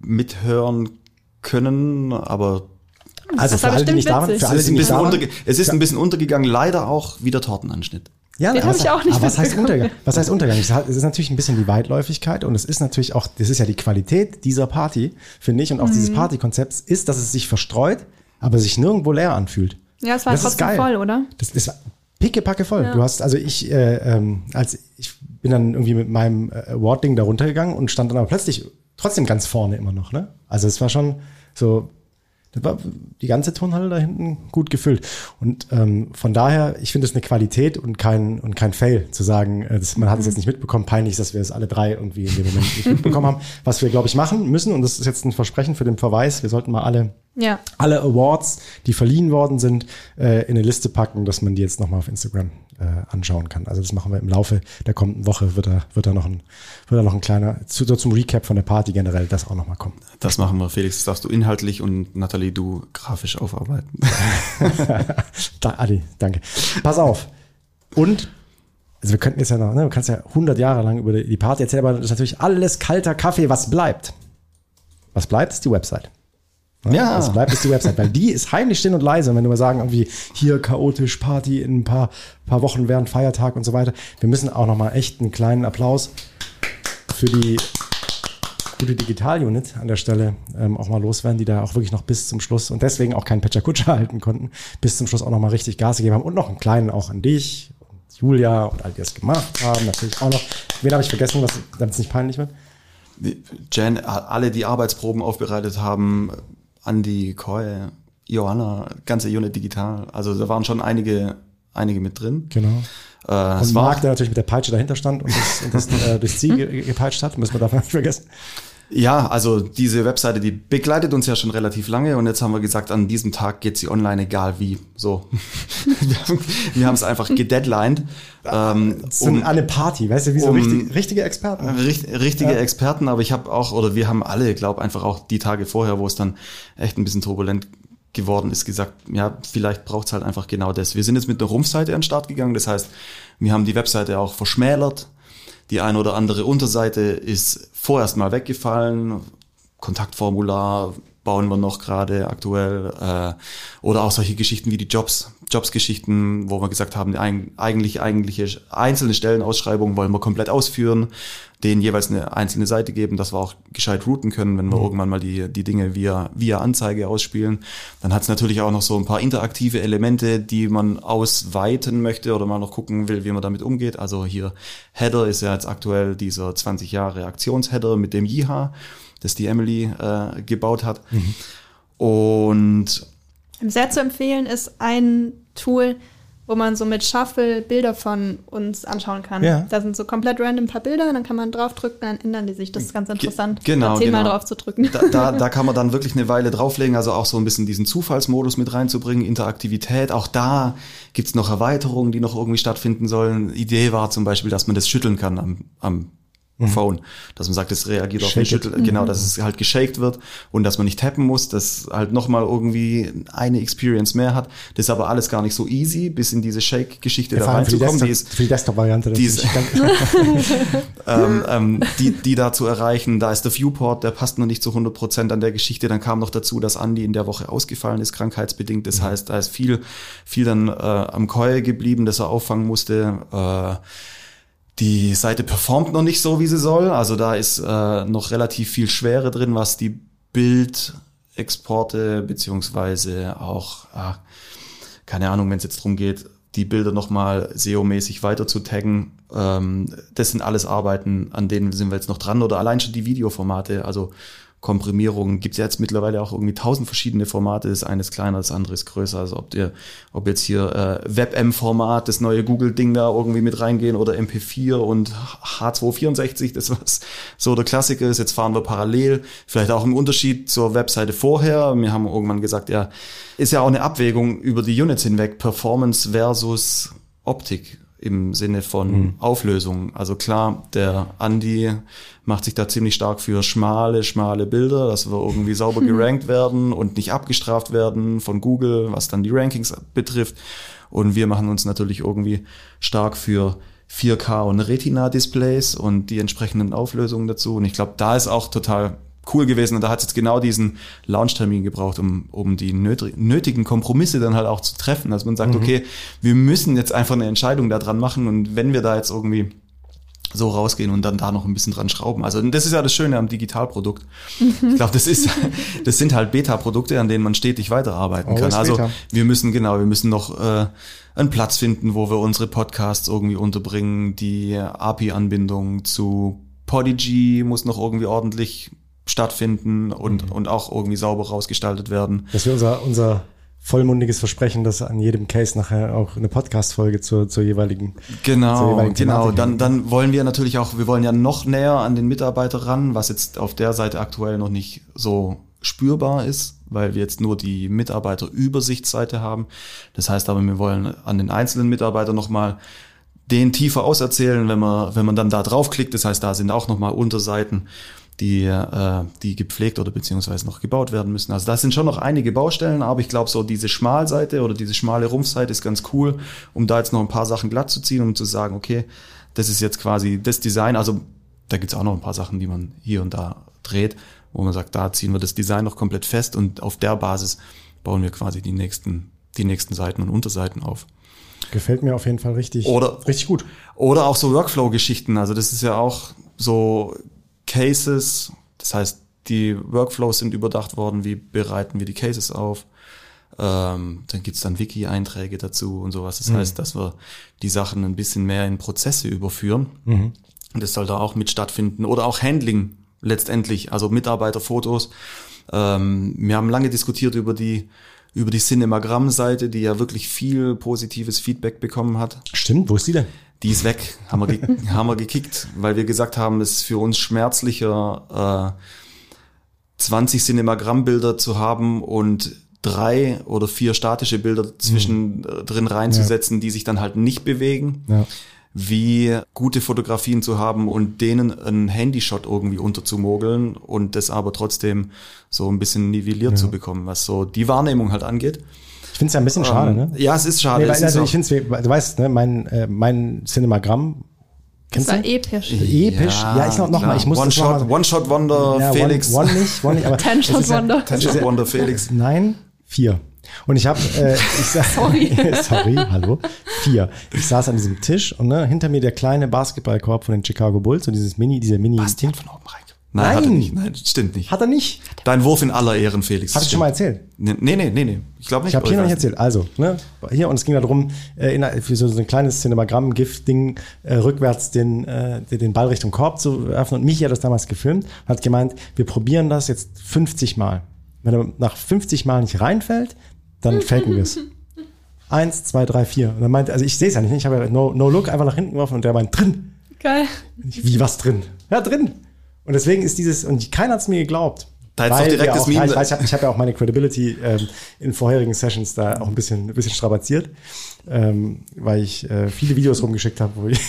mithören können, aber Also Das für alle, die nicht da waren, für es alle, ist die ein nicht bisschen, da waren. es ist ein bisschen untergegangen. Leider auch wie der Tortenanschnitt. Ja, Den aber hab was- ich auch nicht Aber was heißt. Untergang? Was heißt Untergang? Es ist natürlich ein bisschen die Weitläufigkeit und es ist natürlich auch, das ist ja die Qualität dieser Party, finde ich, und auch Mhm. dieses Partykonzepts ist, dass es sich verstreut, aber sich nirgendwo leer anfühlt. Ja, es war Das trotzdem voll, oder? Das ist pickepacke voll. Ja. Du hast, also ich, äh, ähm, als ich bin dann irgendwie mit meinem äh, Award-Ding da runtergegangen und stand dann aber plötzlich trotzdem ganz vorne immer noch, ne? Also es war schon so, das war die ganze Turnhalle da hinten gut gefüllt. Und ähm, von daher, ich finde es eine Qualität und kein, und kein Fail zu sagen, äh, das, man hat es jetzt nicht mitbekommen. Peinlich ist, dass wir es alle drei irgendwie in dem Moment nicht mitbekommen haben. Was wir, glaube ich, machen müssen, und das ist jetzt ein Versprechen für den Verweis, wir sollten mal alle Ja. alle Awards, die verliehen worden sind, äh, in eine Liste packen, dass man die jetzt nochmal auf Instagram äh, anschauen kann. Also das machen wir im Laufe der kommenden Woche, wird da, wird da noch ein, wird da noch ein kleiner, zu, so zum Recap von der Party generell, das auch nochmal kommen. Das machen wir, Felix. Das darfst du inhaltlich und Nathalie, du grafisch aufarbeiten. Da, Adi, danke. Pass auf. Und, also wir könnten jetzt ja noch, ne, du kannst ja 100 Jahre lang über die Party erzählen, aber das ist natürlich alles kalter Kaffee. Was bleibt? Was bleibt, ist die Website. Ne? Ja. Was bleibt, ist die Website, weil die ist heimlich still und leise. Und wenn du mal sagen, irgendwie hier chaotisch Party in ein paar, paar Wochen während Feiertag und so weiter. Wir müssen auch noch mal echt einen kleinen Applaus für die gute Digital-Unit an der Stelle ähm, auch mal loswerden, die da auch wirklich noch bis zum Schluss und deswegen auch keinen Patcher Kutscher halten konnten, bis zum Schluss auch noch mal richtig Gas gegeben haben und noch einen kleinen auch an dich und Julia und all die das gemacht haben, natürlich auch noch. Wen habe ich vergessen, was, damit es nicht peinlich wird? Jen, alle, die Arbeitsproben aufbereitet haben, Andi, Koi, Johanna, ganze Unit digital. Also da waren schon einige, einige mit drin. Genau. Äh, Und Marc, der natürlich mit der Peitsche dahinter stand und das, und das äh, durchs Ziel ge- gepeitscht hat, müssen wir davon nicht vergessen. Ja, also diese Webseite, die begleitet uns ja schon relativ lange und jetzt haben wir gesagt, an diesem Tag geht sie online, egal wie. So. wir haben- es einfach gedeadlined. Ähm, So eine Party, weißt du, wie so um- richtig, richtige Experten. Richt, richtige Ja. Experten, aber ich habe auch, oder wir haben alle, glaube einfach auch die Tage vorher, wo es dann echt ein bisschen turbulent geworden ist, gesagt, ja, vielleicht braucht's halt einfach genau das. Wir sind jetzt mit einer Rumpfseite an den Start gegangen, das heißt, wir haben die Webseite auch verschmälert. Die eine oder andere Unterseite ist vorerst mal weggefallen. Kontaktformular, bauen wir noch gerade aktuell. Äh, oder auch solche Geschichten wie die Jobs, Jobs-Geschichten, wo wir gesagt haben, eigentlich eigentliche einzelne Stellenausschreibungen wollen wir komplett ausführen, denen jeweils eine einzelne Seite geben, dass wir auch gescheit routen können, wenn wir mhm. irgendwann mal die, die Dinge via, via Anzeige ausspielen. Dann hat es natürlich auch noch so ein paar interaktive Elemente, die man ausweiten möchte oder mal noch gucken will, wie man damit umgeht. Also hier Header ist ja jetzt aktuell dieser 20 Jahre Aktionsheader mit dem Jiha das die Emily äh, gebaut hat. Mhm. Und sehr zu empfehlen ist ein Tool, wo man so mit Shuffle Bilder von uns anschauen kann. Ja. Da sind so komplett random ein paar Bilder, dann kann man draufdrücken, dann ändern die sich. Das ist ganz interessant. Ge genau. Zehnmal genau. drauf zu drücken. Da, da, da kann man dann wirklich eine Weile drauflegen, also auch so ein bisschen diesen Zufallsmodus mit reinzubringen, Interaktivität. Auch da gibt's noch Erweiterungen, die noch irgendwie stattfinden sollen. Idee war zum Beispiel, dass man das schütteln kann am, am mhm. Phone. Dass man sagt, es reagiert auf den Schüttel, mhm. genau, dass es halt geshaked wird und dass man nicht tappen muss, dass halt nochmal irgendwie eine Experience mehr hat. Das ist aber alles gar nicht so easy, bis in diese Shake-Geschichte ja, da reinzukommen. Die ist für die Desktop-Variante. Die, ist, ähm, ähm, die, die da zu erreichen, da ist der Viewport, der passt noch nicht zu 100 Prozent an der Geschichte. Dann kam noch dazu, dass Andy in der Woche ausgefallen ist, krankheitsbedingt. Das mhm. heißt, da ist viel, viel dann äh, am Keul geblieben, dass er auffangen musste. Äh, die Seite performt noch nicht so, wie sie soll. Also da ist äh, noch relativ viel Schwere drin, was die Bildexporte beziehungsweise auch, ah, keine Ahnung, wenn es jetzt drum geht, die Bilder nochmal SEO-mäßig weiter zu taggen. Ähm, das sind alles Arbeiten, an denen sind wir jetzt noch dran. Oder allein schon die Videoformate. Also Komprimierung gibt es jetzt mittlerweile auch irgendwie tausend verschiedene Formate. Das eine ist kleiner, das andere ist größer. Also ob ihr, ob jetzt hier äh, WebM-Format, das neue Google-Ding da irgendwie mit reingehen oder MP4 und H264, das was so der Klassiker ist. Jetzt fahren wir parallel. Vielleicht auch im Unterschied zur Webseite vorher. Wir haben irgendwann gesagt, ja, ist ja auch eine Abwägung über die Units hinweg, Performance versus Optik im Sinne von mhm. Auflösung. Also klar, der Andi macht sich da ziemlich stark für schmale, schmale Bilder, dass wir irgendwie sauber gerankt werden und nicht abgestraft werden von Google, was dann die Rankings betrifft. Und wir machen uns natürlich irgendwie stark für 4K und Retina-Displays und die entsprechenden Auflösungen dazu. Und ich glaube, da ist auch total cool gewesen. Und da hat es jetzt genau diesen Launch-Termin gebraucht, um, um die nötigen Kompromisse dann halt auch zu treffen. Dass man sagt, mhm. okay, wir müssen jetzt einfach eine Entscheidung da dran machen. Und wenn wir da jetzt irgendwie so rausgehen und dann da noch ein bisschen dran schrauben. Also das ist ja das Schöne am Digitalprodukt. Mhm. Ich glaube, das ist, das sind halt Beta-Produkte, an denen man stetig weiterarbeiten kann. Also Beta. wir müssen genau, wir müssen noch äh, einen Platz finden, wo wir unsere Podcasts irgendwie unterbringen. Die API-Anbindung zu Podigy muss noch irgendwie ordentlich stattfinden und, mhm. und auch irgendwie sauber rausgestaltet werden. Dass wir unser, unser vollmundiges Versprechen, dass an jedem Case nachher auch eine Podcast-Folge zur, zur jeweiligen Genau, zur jeweiligen genau. Dann, dann wollen wir natürlich auch, wir wollen ja noch näher an den Mitarbeiter ran, was jetzt auf der Seite aktuell noch nicht so spürbar ist, weil wir jetzt nur die Mitarbeiterübersichtsseite haben. Das heißt aber, wir wollen an den einzelnen Mitarbeitern nochmal den tiefer auserzählen, wenn man, wenn man dann da draufklickt. Das heißt, da sind auch nochmal Unterseiten die, äh, die gepflegt oder beziehungsweise noch gebaut werden müssen. Also da sind schon noch einige Baustellen, aber ich glaube, so diese Schmalseite oder diese schmale Rumpfseite ist ganz cool, um da jetzt noch ein paar Sachen glatt zu ziehen, um zu sagen, okay, das ist jetzt quasi das Design. Also da gibt's auch noch ein paar Sachen, die man hier und da dreht, wo man sagt, da ziehen wir das Design noch komplett fest und auf der Basis bauen wir quasi die nächsten, die nächsten Seiten und Unterseiten auf. Gefällt mir auf jeden Fall richtig, oder, richtig gut. Oder auch so Workflow-Geschichten. Also das ist ja auch so Cases, das heißt, die Workflows sind überdacht worden, wie bereiten wir die Cases auf. Ähm, dann gibt's dann Wiki-Einträge dazu und sowas. Das mhm. heißt, dass wir die Sachen ein bisschen mehr in Prozesse überführen. Mhm. Und das soll da auch mit stattfinden. Oder auch Handling letztendlich, also Mitarbeiterfotos. Ähm, wir haben lange diskutiert über die über die Cinemagramm-Seite, die ja wirklich viel positives Feedback bekommen hat. Stimmt, wo ist die denn? die ist weg, haben wir, ge haben wir gekickt, weil wir gesagt haben, es ist für uns schmerzlicher, äh, 20 Cinemagramm-Bilder zu haben und drei oder vier statische Bilder zwischen mhm. drin reinzusetzen, ja. die sich dann halt nicht bewegen. Ja. Wie gute Fotografien zu haben und denen einen Handyshot irgendwie unterzumogeln und das aber trotzdem so ein bisschen nivelliert ja. zu bekommen, was so die Wahrnehmung halt angeht. Ich finde es ja ein bisschen schade, ähm, ne? Ja, es ist schade. Nee, weil, also ich finde du weißt, ne, mein, äh, mein Cinemagramm Das Kennst war du? episch. Episch. Ja, ich noch, noch mal, ich muss One das noch Shot, mal- One Shot Wonder, Ja, Felix. One, one nicht, one nicht, aber Ten es Shot ja- Wonder. Ten Shot Wonder, Felix. Nein, vier. Und ich habe, äh, Sorry. sorry, hallo, vier. Ich saß an diesem Tisch und ne, hinter mir der kleine Basketballkorb von den Chicago Bulls und dieses Mini, dieser Mini. Bastian von oben rein. Nein, hat er Nein. nicht. Nein, stimmt nicht. Hat er nicht? Dein Wurf in aller Ehren, Felix. Hab ich schon mal erzählt. Nee, nee, nee, nee. nee. Ich glaube nicht. Ich habe hier noch nicht erzählt. Also, ne, hier und es ging darum, äh, in, für so, so ein kleines Cinemagramm-Gift-Ding äh, rückwärts den, äh, den Ball Richtung Korb zu werfen. Und Michi hat das damals gefilmt und hat gemeint, wir probieren das jetzt 50 Mal. Wenn er nach 50 Mal nicht reinfällt, dann faken wir es. Eins, zwei, drei, vier. Und er meint, also ich sehe es ja nicht, ich habe ja no, no Look einfach nach hinten geworfen und der meint drin. Geil. Ich, Wie was drin? Ja, drin. Und deswegen ist dieses, und keiner hat es mir geglaubt. Da Weil direkt auch, Meme- ich weiß, ich habe ich hab ja auch meine Credibility ähm, in vorherigen Sessions da auch ein bisschen, ein bisschen strapaziert, ähm, weil ich äh, viele Videos rumgeschickt habe. Wo ich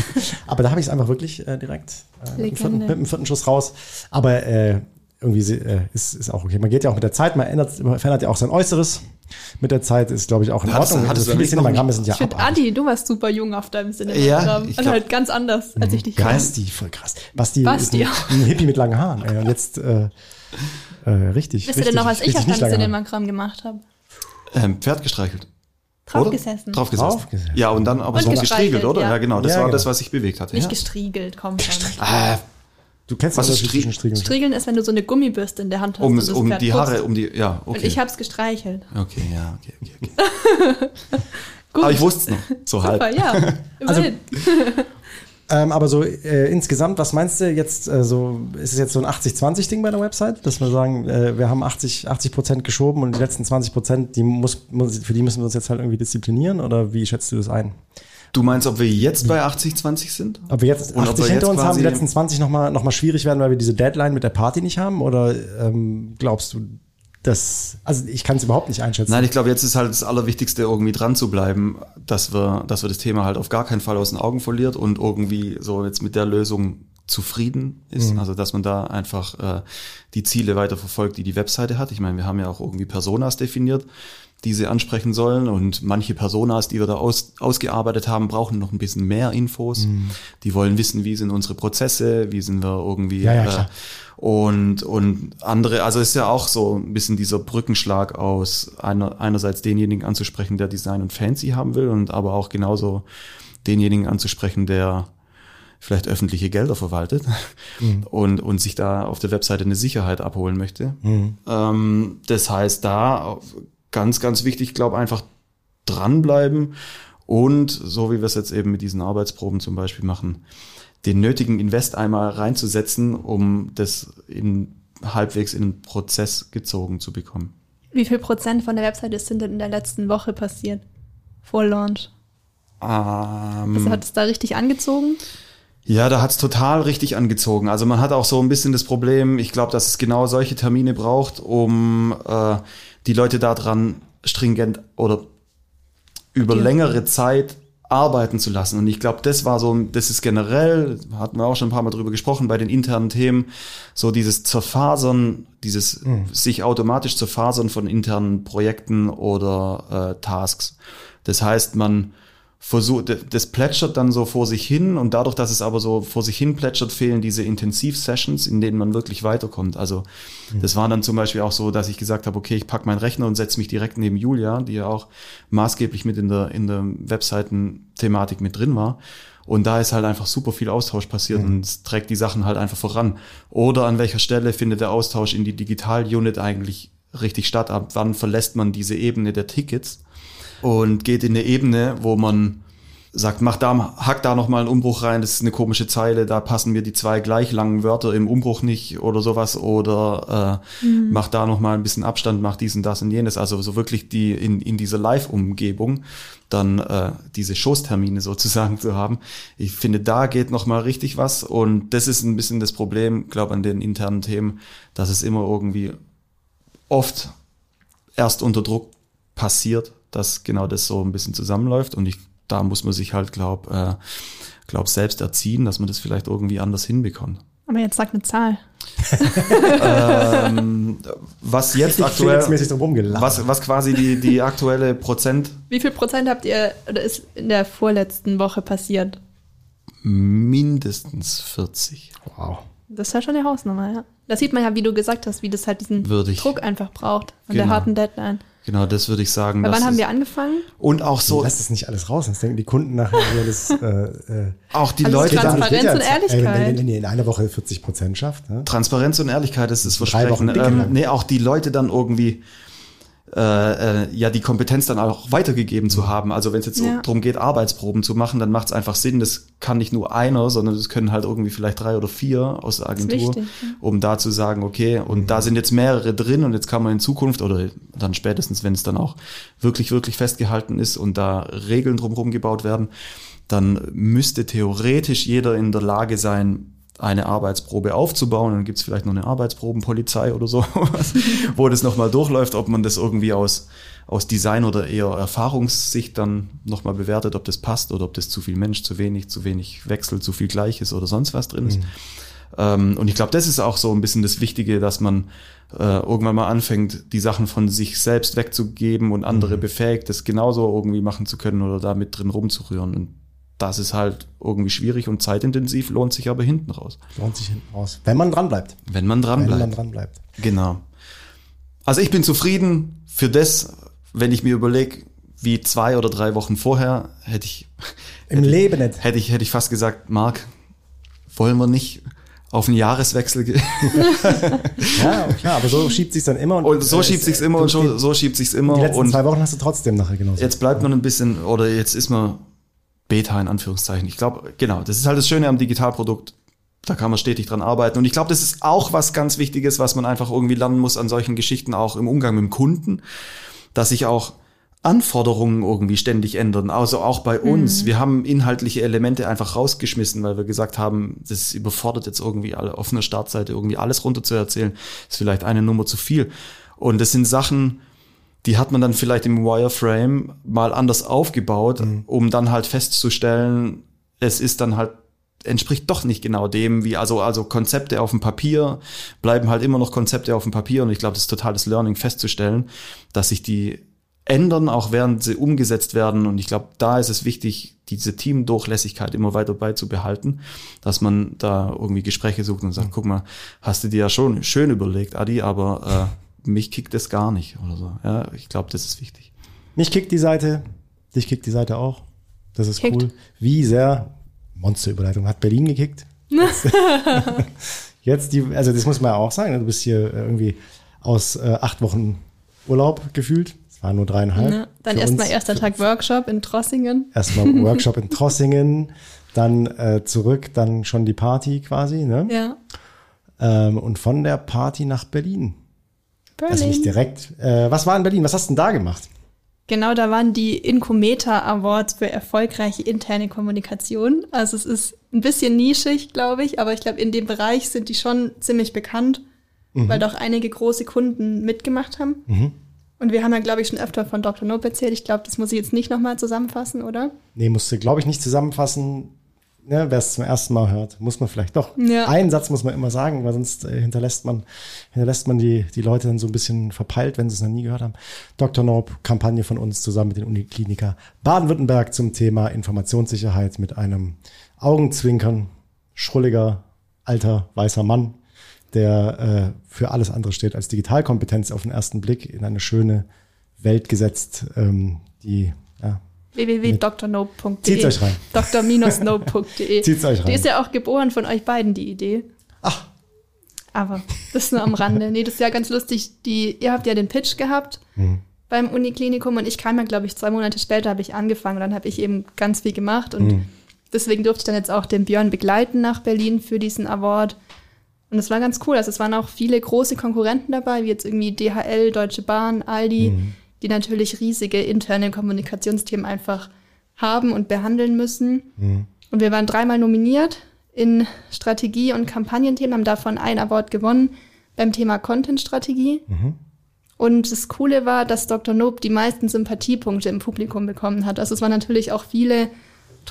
Aber da habe ich es einfach wirklich äh, direkt äh, mit, dem vierten, mit dem vierten Schuss raus. Aber äh, irgendwie äh, ist, ist auch okay. Man geht ja auch mit der Zeit, man ändert, man verändert ja auch sein Äußeres. Mit der Zeit ist, glaube ich, auch in Hattest Ordnung. hattest du viele Cinemagramme sind ja Ich finde. Adi, du warst super jung auf deinem Sinne. Ja, ich Also halt ganz anders, als ich dich kannte. Basti, voll krass. Basti, Basti ist ein, ein Hippie mit langen Haaren. Ey. Und jetzt äh, äh, richtig. Wisst ihr denn noch, was ich auf deinem. Cinemagramm gemacht habe? Ähm, Pferd gestreichelt. Drauf oder? gesessen. Drauf gesessen. Drauf gesessen. Ja, und dann aber Und so gestriegelt, gestriegelt, oder? ja. Ja, genau. Das Ja, war genau. das, was sich bewegt hatte. Nicht ja. gestriegelt, komm schon. Ah, Du kennst Was das ist Striegeln. Striegeln ist, wenn du so eine Gummibürste in der Hand hast. um, um die putzt. Haare, um die, ja, okay. Und ich hab's gestreichelt. okay, ja, okay, okay, okay. Gut. Aber ich wusste es noch, so Super, halb. ja. Also. Ähm, aber so äh, insgesamt, was meinst du jetzt, äh, so, ist es jetzt so ein 80-20-Ding bei der Website, dass wir sagen, äh, wir haben 80, 80 Prozent geschoben und die letzten 20 Prozent, die muss, muss, für die müssen wir uns jetzt halt irgendwie disziplinieren oder wie schätzt du das ein? Du meinst, ob wir jetzt bei 80-20 sind? Ob wir jetzt Und ob 80 wir hinter jetzt uns haben, die letzten 20 nochmal noch mal schwierig werden, weil wir diese Deadline mit der Party nicht haben? Oder ähm, glaubst du, dass, also ich kann es überhaupt nicht einschätzen. Nein, ich glaube, jetzt ist halt das Allerwichtigste, irgendwie dran zu bleiben, dass wir, dass wir das Thema halt auf gar keinen Fall aus den Augen verliert und irgendwie so jetzt mit der Lösung zufrieden ist. Also, dass man da einfach äh, die Ziele weiter verfolgt, die die Webseite hat. Ich meine, wir haben ja auch irgendwie Personas definiert, die sie ansprechen sollen. Und manche Personas, die wir da aus, ausgearbeitet haben, brauchen noch ein bisschen mehr Infos. Die wollen wissen, wie sind unsere Prozesse, wie sind wir irgendwie Ja, ja, äh, und, und andere, also ist ja auch so ein bisschen dieser Brückenschlag aus einer, einerseits denjenigen anzusprechen, der Design und Fancy haben will und aber auch genauso denjenigen anzusprechen, der vielleicht öffentliche Gelder verwaltet und, und sich da auf der Webseite eine Sicherheit abholen möchte. Ähm, das heißt, da ganz, ganz wichtig, glaube einfach dranbleiben und so wie wir es jetzt eben mit diesen Arbeitsproben zum Beispiel machen, den nötigen Invest einmal reinzusetzen, um das in, halbwegs in einen Prozess gezogen zu bekommen. Wie viel Prozent von der Webseite sind denn in der letzten Woche passiert? Vor Launch. Ähm, Also hat es da richtig angezogen? Ja, da hat's total richtig angezogen. Also man hat auch so ein bisschen das Problem, ich glaube, dass es genau solche Termine braucht, um äh, die Leute daran stringent oder über Ja. längere Zeit arbeiten zu lassen. Und ich glaube, das war so, das ist generell, hatten wir auch schon ein paar Mal drüber gesprochen, bei den internen Themen, so dieses Zerfasern, dieses sich automatisch zerfasern von internen Projekten oder äh, Tasks. Das heißt, man versucht, das plätschert dann so vor sich hin und dadurch, dass es aber so vor sich hin plätschert, fehlen diese Intensiv-Sessions, in denen man wirklich weiterkommt. Also das war dann zum Beispiel auch so, dass ich gesagt habe, okay, ich pack meinen Rechner und setze mich direkt neben Julia, die ja auch maßgeblich mit in der, in der Webseiten-Thematik mit drin war. Und da ist halt einfach super viel Austausch passiert und es trägt die Sachen halt einfach voran. Oder an welcher Stelle findet der Austausch in die Digital-Unit eigentlich richtig statt? Ab wann verlässt man diese Ebene der Tickets? Und geht in eine Ebene, wo man sagt, mach da, hack da noch mal einen Umbruch rein, das ist eine komische Zeile, da passen mir die zwei gleich langen Wörter im Umbruch nicht oder sowas oder äh, mach da noch mal ein bisschen Abstand, mach dies und das und jenes, also so wirklich die in, in dieser Live-Umgebung dann äh, diese Schoßtermine sozusagen zu haben. Ich finde, da geht noch mal richtig was und das ist ein bisschen das Problem, glaube an den internen Themen, dass es immer irgendwie oft erst unter Druck passiert, dass genau das so ein bisschen zusammenläuft und ich, da muss man sich halt, glaub, äh, glaub selbst erziehen, dass man das vielleicht irgendwie anders hinbekommt. Aber jetzt sag eine Zahl. ähm, was jetzt Richtig aktuell, Felix-mäßig drum was, was quasi die, die aktuelle Prozent, Wie viel Prozent habt ihr, oder ist in der vorletzten Woche passiert? mindestens 40. Wow. Das ist ja schon die Hausnummer, ja. Da sieht man ja, wie du gesagt hast, wie das halt diesen Würde ich- Druck einfach braucht der Genau. harten Deadline. Genau, das würde ich sagen. Wann haben wir angefangen? Und auch So. Lass das nicht alles raus, sonst denken die Kunden nachher, ja, das, äh, äh, auch die Also Leute Transparenz ja und jetzt- Ey, wenn, Ehrlichkeit. wenn, wenn ihr in einer Woche 40 Prozent schafft, ne? Transparenz und Ehrlichkeit ist das Drei Versprechen. Ähm, nee, auch die Leute dann irgendwie äh, äh, ja die Kompetenz dann auch weitergegeben zu haben. Also wenn es jetzt so Ja. darum geht, Arbeitsproben zu machen, dann macht es einfach Sinn, das kann nicht nur einer, sondern das können halt irgendwie vielleicht drei oder vier aus der Agentur, wichtig, ja. um da zu sagen, okay, und da sind jetzt mehrere drin und jetzt kann man in Zukunft oder dann spätestens, wenn es dann auch wirklich, wirklich festgehalten ist und da Regeln drumherum gebaut werden, dann müsste theoretisch jeder in der Lage sein, eine Arbeitsprobe aufzubauen. Dann gibt's vielleicht noch eine Arbeitsprobenpolizei oder so, wo das nochmal durchläuft, ob man das irgendwie aus, aus Design oder eher Erfahrungssicht dann nochmal bewertet, ob das passt oder ob das zu viel Mensch, zu wenig, zu wenig Wechsel, zu viel Gleiches oder sonst was drin ist. Ähm, und ich glaube, das ist auch so ein bisschen das Wichtige, dass man äh, irgendwann mal anfängt, die Sachen von sich selbst wegzugeben und andere befähigt, das genauso irgendwie machen zu können oder da mit drin rumzurühren. Und das ist halt irgendwie schwierig und zeitintensiv, lohnt sich aber hinten raus, Lohnt sich hinten raus. Wenn man dran bleibt. wenn man dran Wenn man bleibt. dran bleibt. Genau. Also ich bin zufrieden für das, wenn ich mir überlege, wie zwei oder drei Wochen vorher hätte ich, Im Leben nicht. hätte ich, hätte ich fast gesagt, Marc, wollen wir nicht auf einen Jahreswechsel gehen? Ja, klar, aber so schiebt sich's dann immer. Und so äh, schiebt es- sich's immer du- und so, so schiebt sich's immer. Die letzten und zwei Wochen hast du trotzdem nachher genauso. jetzt bleibt man ein bisschen, oder jetzt ist man Beta in Anführungszeichen. Ich glaube, genau, das ist halt das Schöne am Digitalprodukt. Da kann man stetig dran arbeiten. Und ich glaube, das ist auch was ganz Wichtiges, was man einfach irgendwie lernen muss an solchen Geschichten, auch im Umgang mit dem Kunden, dass sich auch Anforderungen irgendwie ständig ändern. Also auch bei uns. Wir haben inhaltliche Elemente einfach rausgeschmissen, weil wir gesagt haben, das überfordert jetzt irgendwie alle auf einer Startseite irgendwie alles runter zu erzählen. Ist vielleicht eine Nummer zu viel. Und das sind Sachen, die hat man dann vielleicht im Wireframe mal anders aufgebaut, um dann halt festzustellen, es ist dann halt entspricht doch nicht genau dem, wie also also Konzepte auf dem Papier bleiben halt immer noch Konzepte auf dem Papier und ich glaube, das ist totales Learning festzustellen, dass sich die ändern, auch während sie umgesetzt werden. Und ich glaube, da ist es wichtig, diese Teamdurchlässigkeit immer weiter beizubehalten, dass man da irgendwie Gespräche sucht und sagt, guck mal, hast du dir ja schon schön überlegt, Adi, aber äh, mich kickt das gar nicht oder so. Ja, ich glaube, das ist wichtig. Mich kickt die Seite, dich kickt die Seite auch. Das ist Kickt. cool. Wie sehr, Monsterüberleitung, hat Berlin gekickt. Jetzt, jetzt die, also das muss man ja auch sagen, du bist hier irgendwie aus äh, acht Wochen Urlaub gefühlt. Es waren nur dreieinhalb. Ja, dann erstmal erster Tag Workshop in Trossingen. Erstmal Workshop in Trossingen, dann äh, zurück, dann schon die Party quasi, ne? Ja. Ähm, und von der Party nach Berlin. Also nicht Berlin. direkt. Äh, was war in Berlin? Was hast du denn da gemacht? Genau, da waren die Incometa Awards für erfolgreiche interne Kommunikation. Also es ist ein bisschen nischig, glaube ich, aber ich glaube, in dem Bereich sind die schon ziemlich bekannt, weil doch einige große Kunden mitgemacht haben. Und wir haben ja, glaube ich, schon öfter von Dr. Nope erzählt. Ich glaube, das muss ich jetzt nicht nochmal zusammenfassen, oder? Nee, musste, glaube ich, nicht zusammenfassen. Ne, Wer es zum ersten Mal hört, muss man vielleicht doch. Ja. Einen Satz muss man immer sagen, weil sonst äh, hinterlässt man, hinterlässt man die, die Leute dann so ein bisschen verpeilt, wenn sie es noch nie gehört haben. Dr. Nope, Kampagne von uns zusammen mit den Unikliniker Baden-Württemberg zum Thema Informationssicherheit mit einem Augenzwinkern, schrulliger, alter, weißer Mann, der äh, für alles andere steht als Digitalkompetenz auf den ersten Blick in eine schöne Welt gesetzt, ähm, die ja, www.drnope.de. Zieht's euch rein. dr-nope.de. Zieht's euch rein. Die ist ja auch geboren von euch beiden, die Idee. Ach. Aber das ist nur am Rande. Nee, das ist ja ganz lustig. Die, ihr habt ja den Pitch gehabt Mhm. beim Uniklinikum und ich kam ja, glaube ich, zwei Monate später habe ich angefangen und dann habe ich eben ganz viel gemacht und Mhm. deswegen durfte ich dann jetzt auch den Björn begleiten nach Berlin für diesen Award. Und es war ganz cool. Also es waren auch viele große Konkurrenten dabei, wie jetzt irgendwie DHL, Deutsche Bahn, Aldi, Mhm. Die natürlich riesige interne Kommunikationsthemen einfach haben und behandeln müssen. Mhm. Und wir waren dreimal nominiert in Strategie- und Kampagnenthemen, haben davon ein Award gewonnen beim Thema Content-Strategie. Mhm. Und das Coole war, dass Dr. Nope die meisten Sympathiepunkte im Publikum bekommen hat. Also es waren natürlich auch viele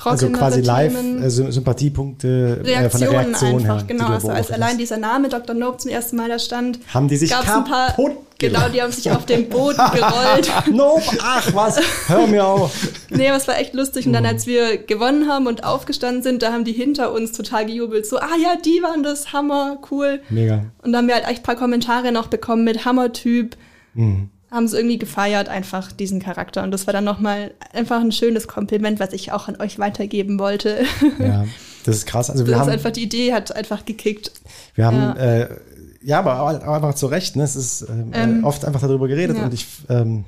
Also quasi live Themen. äh, Sympathiepunkte äh, von der Reaktionen Reaktion einfach, her. genau. Also als allein dieser Name Dr. Nope zum ersten Mal da stand, haben die sich gab's ein paar kaputt Genau, die haben sich auf dem Boden gerollt. Nope, ach was, hör mir auf. Nee, aber es war echt lustig. Und dann, als wir gewonnen haben und aufgestanden sind, da haben die hinter uns total gejubelt. So, ah ja, die waren das, Hammer, cool. Mega. Und dann haben wir halt echt ein paar Kommentare noch bekommen mit Hammertyp. Haben es irgendwie gefeiert, einfach diesen Charakter. Und das war dann nochmal einfach ein schönes Kompliment, was ich auch an euch weitergeben wollte. Ja, das ist krass. Also wir Das ist haben, einfach, die Idee hat einfach gekickt. wir haben, Ja. äh, ja, aber auch einfach zu Recht. Ne? Es ist ähm, Ähm, äh, oft einfach darüber geredet ja. und ich ähm,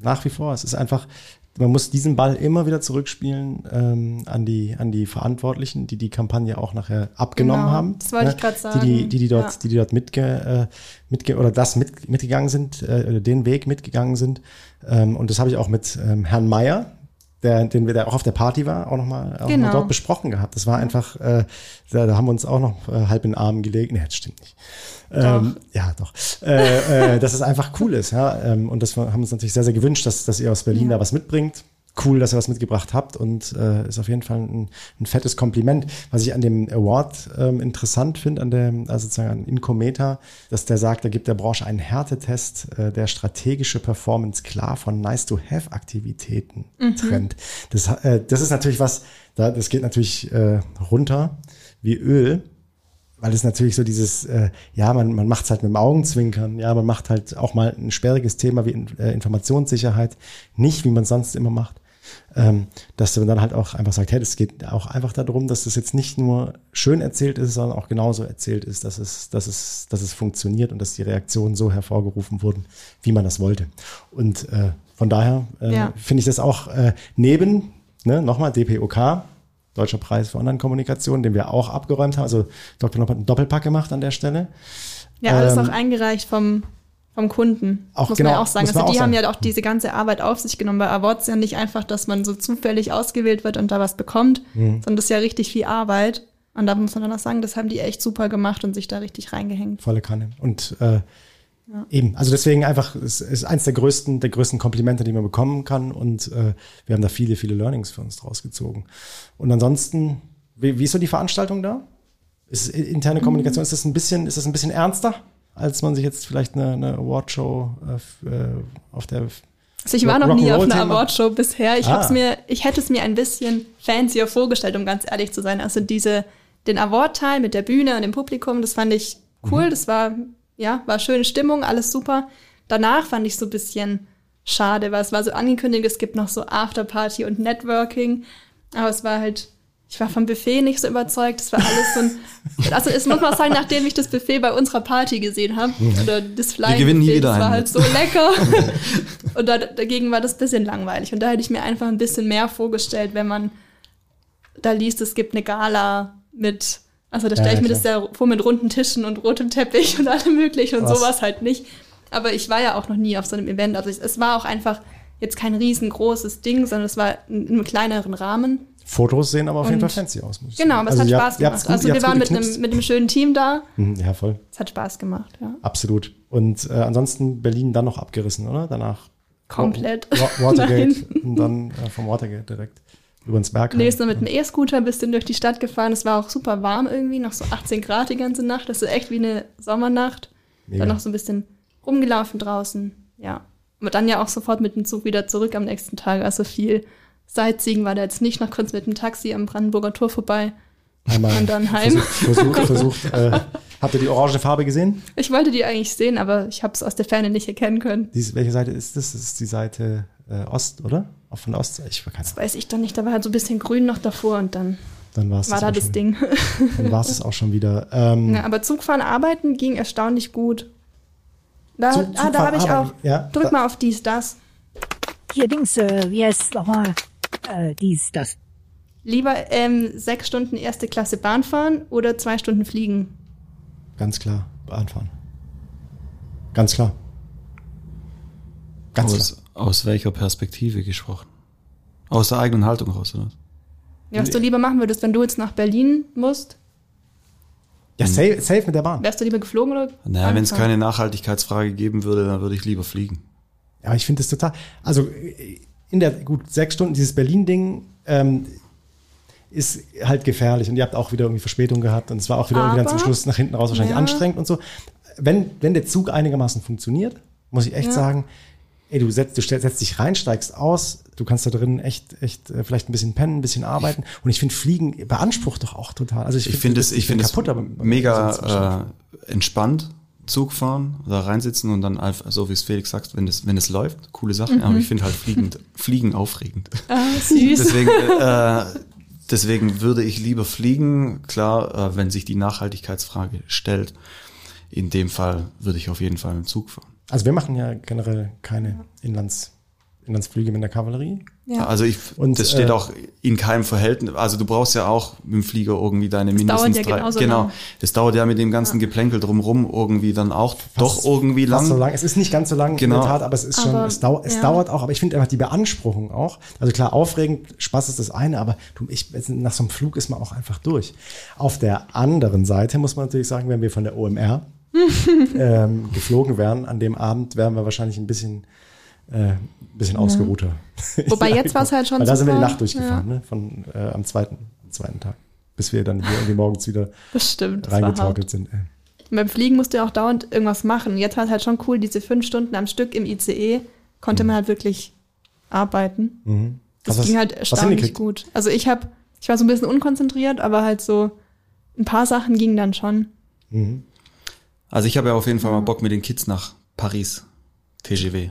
nach wie vor. Es ist einfach, man muss diesen Ball immer wieder zurückspielen ähm, an die an die Verantwortlichen, die die Kampagne auch nachher abgenommen Genau, haben. das wollte ne? ich grad Die, die, sagen, die, die dort, ja. die, die dort mitge, äh, mitge oder das mit, mitgegangen sind, äh, oder den Weg mitgegangen sind. Ähm, und das habe ich auch mit ähm, Herrn Meier, der, den wir da auch auf der Party war, auch nochmal auch Genau. mal dort besprochen gehabt. Das war einfach, äh, da, da haben wir uns auch noch äh, halb in den Arm gelegt. Nee, das stimmt nicht. Ähm, ja, doch. Äh, äh, dass es einfach cool ist, ja. Ähm, und das haben wir uns natürlich sehr, sehr gewünscht, dass, dass ihr aus Berlin Ja. da was mitbringt. Cool, dass ihr was mitgebracht habt und äh, ist auf jeden Fall ein, ein fettes Kompliment. Was ich an dem Award ähm, interessant finde, an dem, also sozusagen an Incometer, dass der sagt, er gibt der Branche einen Härtetest, äh, der strategische Performance klar von Nice-to-Have-Aktivitäten trennt. Das, äh, das ist natürlich was, da, das geht natürlich äh, runter wie Öl weil es natürlich so dieses, äh, ja, man, man macht es halt mit dem Augenzwinkern, ja, man macht halt auch mal ein sperriges Thema wie In- äh, Informationssicherheit, nicht wie man sonst immer macht, ähm, dass man dann halt auch einfach sagt, hey, es geht auch einfach darum, dass das jetzt nicht nur schön erzählt ist, sondern auch genauso erzählt ist, dass es, dass es, dass es funktioniert und dass die Reaktionen so hervorgerufen wurden, wie man das wollte. Und äh, von daher äh, Ja. finde ich das auch äh, neben, ne, nochmal DPOK, Deutscher Preis für Online-Kommunikation, den wir auch abgeräumt haben. Also Dr. Nopp hat einen Doppelpack gemacht an der Stelle. Ja, alles Ähm, auch eingereicht vom, vom Kunden. Auch muss genau, man ja auch sagen. Also die haben sagen. ja auch diese ganze Arbeit auf sich genommen. Bei Awards ja nicht einfach, dass man so zufällig ausgewählt wird und da was bekommt, Mhm. sondern das ist ja richtig viel Arbeit. Und da muss man dann auch sagen, das haben die echt super gemacht und sich da richtig reingehängt. Volle Kanne. Und äh, eben, also deswegen einfach, es ist eins der größten, der größten Komplimente, die man bekommen kann. Und äh, wir haben da viele, viele Learnings für uns draus gezogen. Und ansonsten, wie, wie ist so die Veranstaltung da? Ist interne Mhm. Kommunikation, ist das ein bisschen, ist das ein bisschen ernster, als man sich jetzt vielleicht eine, eine Awardshow äh, äh, auf der Also ich war noch nie auf einer? Awardshow bisher. Ich Ah. hab's mir, ich hätte es mir ein bisschen fancier vorgestellt, um ganz ehrlich zu sein. Also diese, den Award-Teil mit der Bühne und dem Publikum, das fand ich cool. Das war, ja, war schöne Stimmung, alles super. Danach fand ich so ein bisschen schade, weil es war so angekündigt, es gibt noch so Afterparty und Networking. Aber es war halt, ich war vom Buffet nicht so überzeugt. Es war alles so ein, also es muss man sagen, nachdem ich das Buffet bei unserer Party gesehen habe, oder das wieder das war halt so lecker. Und da, dagegen war das ein bisschen langweilig. Und da hätte ich mir einfach ein bisschen mehr vorgestellt, wenn man da liest, es gibt eine Gala mit, also da stelle Ja, ich mir klar. das ja vor mit runden Tischen und rotem Teppich und allem möglichen und Was? sowas halt nicht. Aber ich war ja auch noch nie auf so einem Event. Also es, war auch einfach jetzt kein riesengroßes Ding, sondern es war in, in einem kleineren Rahmen. Fotos sehen aber auf jeden Fall Und- fancy aus. Genau, aber es hat ihr Spaß gemacht. gut- also wir waren mit einem, mit einem schönen Team da. Mhm, Ja, voll. Es hat Spaß gemacht, ja. Absolut. Und äh, ansonsten Berlin dann noch abgerissen, oder? Danach. Komplett. Wa- Watergate und dann äh, vom Watergate direkt über ins Berg. Nee, ist dann mit einem E-Scooter ein bisschen durch die Stadt gefahren. Es war auch super warm irgendwie, noch so 18 Grad die ganze Nacht. Das ist echt wie eine Sommernacht. Mega. Dann noch so ein bisschen rumgelaufen draußen. Ja. Aber dann ja auch sofort mit dem Zug wieder zurück am nächsten Tag. Also viel Sightseeing war da jetzt nicht. Noch kurz mit dem Taxi am Brandenburger Tor vorbei. Einmal und dann heim. Versucht, versucht, versucht äh, habt ihr die orange Farbe gesehen? Ich wollte die eigentlich sehen, aber ich habe es aus der Ferne nicht erkennen können. Dies, welche Seite ist das? Das ist die Seite äh, Ost, oder? Auch von der Ostsee? Ich war keine Das weiß ich dann nicht. Da war halt so ein bisschen grün noch davor und dann Dann war es war das, da das Ding. Dann war es das auch schon wieder. Ähm, Ja, aber Zugfahren, Arbeiten ging erstaunlich gut. Da, Zug- ah, da Zugfahren, habe ich Arbeiten, auch. ja, drück da- mal auf dies, das. Hier Dings, äh, wie heißt nochmal? Äh, dies, das. Lieber ähm, sechs Stunden erste Klasse Bahn fahren oder zwei Stunden fliegen? Ganz klar, Bahnfahren. Ganz klar. Ganz klar. Aus, aus welcher Perspektive gesprochen? Aus der eigenen Haltung raus, oder? Ja, was du lieber machen würdest, wenn du jetzt nach Berlin musst, Ja, safe, safe mit der Bahn. wärst du lieber geflogen oder? Naja, wenn es keine Nachhaltigkeitsfrage geben würde, dann würde ich lieber fliegen. Ja, ich finde das total. Also in der, gut, sechs Stunden, dieses Berlin-Ding, ähm, ist halt gefährlich. Und ihr habt auch wieder irgendwie Verspätung gehabt und es war auch wieder irgendwie dann zum Schluss nach hinten raus wahrscheinlich Ja. anstrengend und so. Wenn, wenn der Zug einigermaßen funktioniert, muss ich echt Ja. sagen, ey, du setzt, du setzt dich rein, steigst aus, du kannst da drin echt, echt äh, vielleicht ein bisschen pennen, ein bisschen arbeiten. Und ich finde, Fliegen beansprucht doch auch total. Also ich, Ich finde es, ich finde es kaputt, mega äh, entspannt. Zug fahren, da reinsitzen und dann einfach, so wie es Felix sagt, wenn es, wenn es läuft, coole Sache. Mhm. Aber ich finde halt Fliegen, Fliegen aufregend. Ah, süß. Deswegen, äh, deswegen würde ich lieber fliegen. Klar, äh, wenn sich die Nachhaltigkeitsfrage stellt, in dem Fall würde ich auf jeden Fall mit dem Zug fahren. Also wir machen ja generell keine Inlands, Inlandsflüge mit der Kavallerie. Ja. Also ich, Und, das steht äh, auch in keinem Verhältnis. Also du brauchst ja auch mit dem Flieger irgendwie deine dauert mindestens ja drei. genau. lang. Das dauert ja mit dem ganzen Geplänkel drumrum irgendwie dann auch doch irgendwie lang. Fast so lang. Es ist nicht ganz so lang Genau. in der Tat, aber es ist schon, Aber, es, dau es ja. dauert auch, aber ich finde einfach die Beanspruchung auch. Also klar, aufregend, Spaß ist das eine, aber du, ich, nach so einem Flug ist man auch einfach durch. Auf der anderen Seite muss man natürlich sagen, wenn wir von der OMR ähm, geflogen wären, an dem Abend wären wir wahrscheinlich ein bisschen, äh, ein bisschen ausgeruhter. Wobei jetzt war's halt schon Weil da sind wir die. Nacht durchgefahren, ne? Von, äh, am zweiten, zweiten Tag. Bis wir dann hier irgendwie morgens wieder Das stimmt. Das war hart. reingetorkelt sind. Ey. Und beim Fliegen musst du ja auch dauernd irgendwas machen. Jetzt war es halt schon cool, diese fünf Stunden am Stück im ICE konnte man halt wirklich arbeiten. Das Hast du ging was- halt erstaunlich gut. Also ich habe, ich war so ein bisschen unkonzentriert, aber halt so ein paar Sachen gingen dann schon. Also ich habe ja auf jeden Fall mal Bock mit den Kids nach Paris. TGV.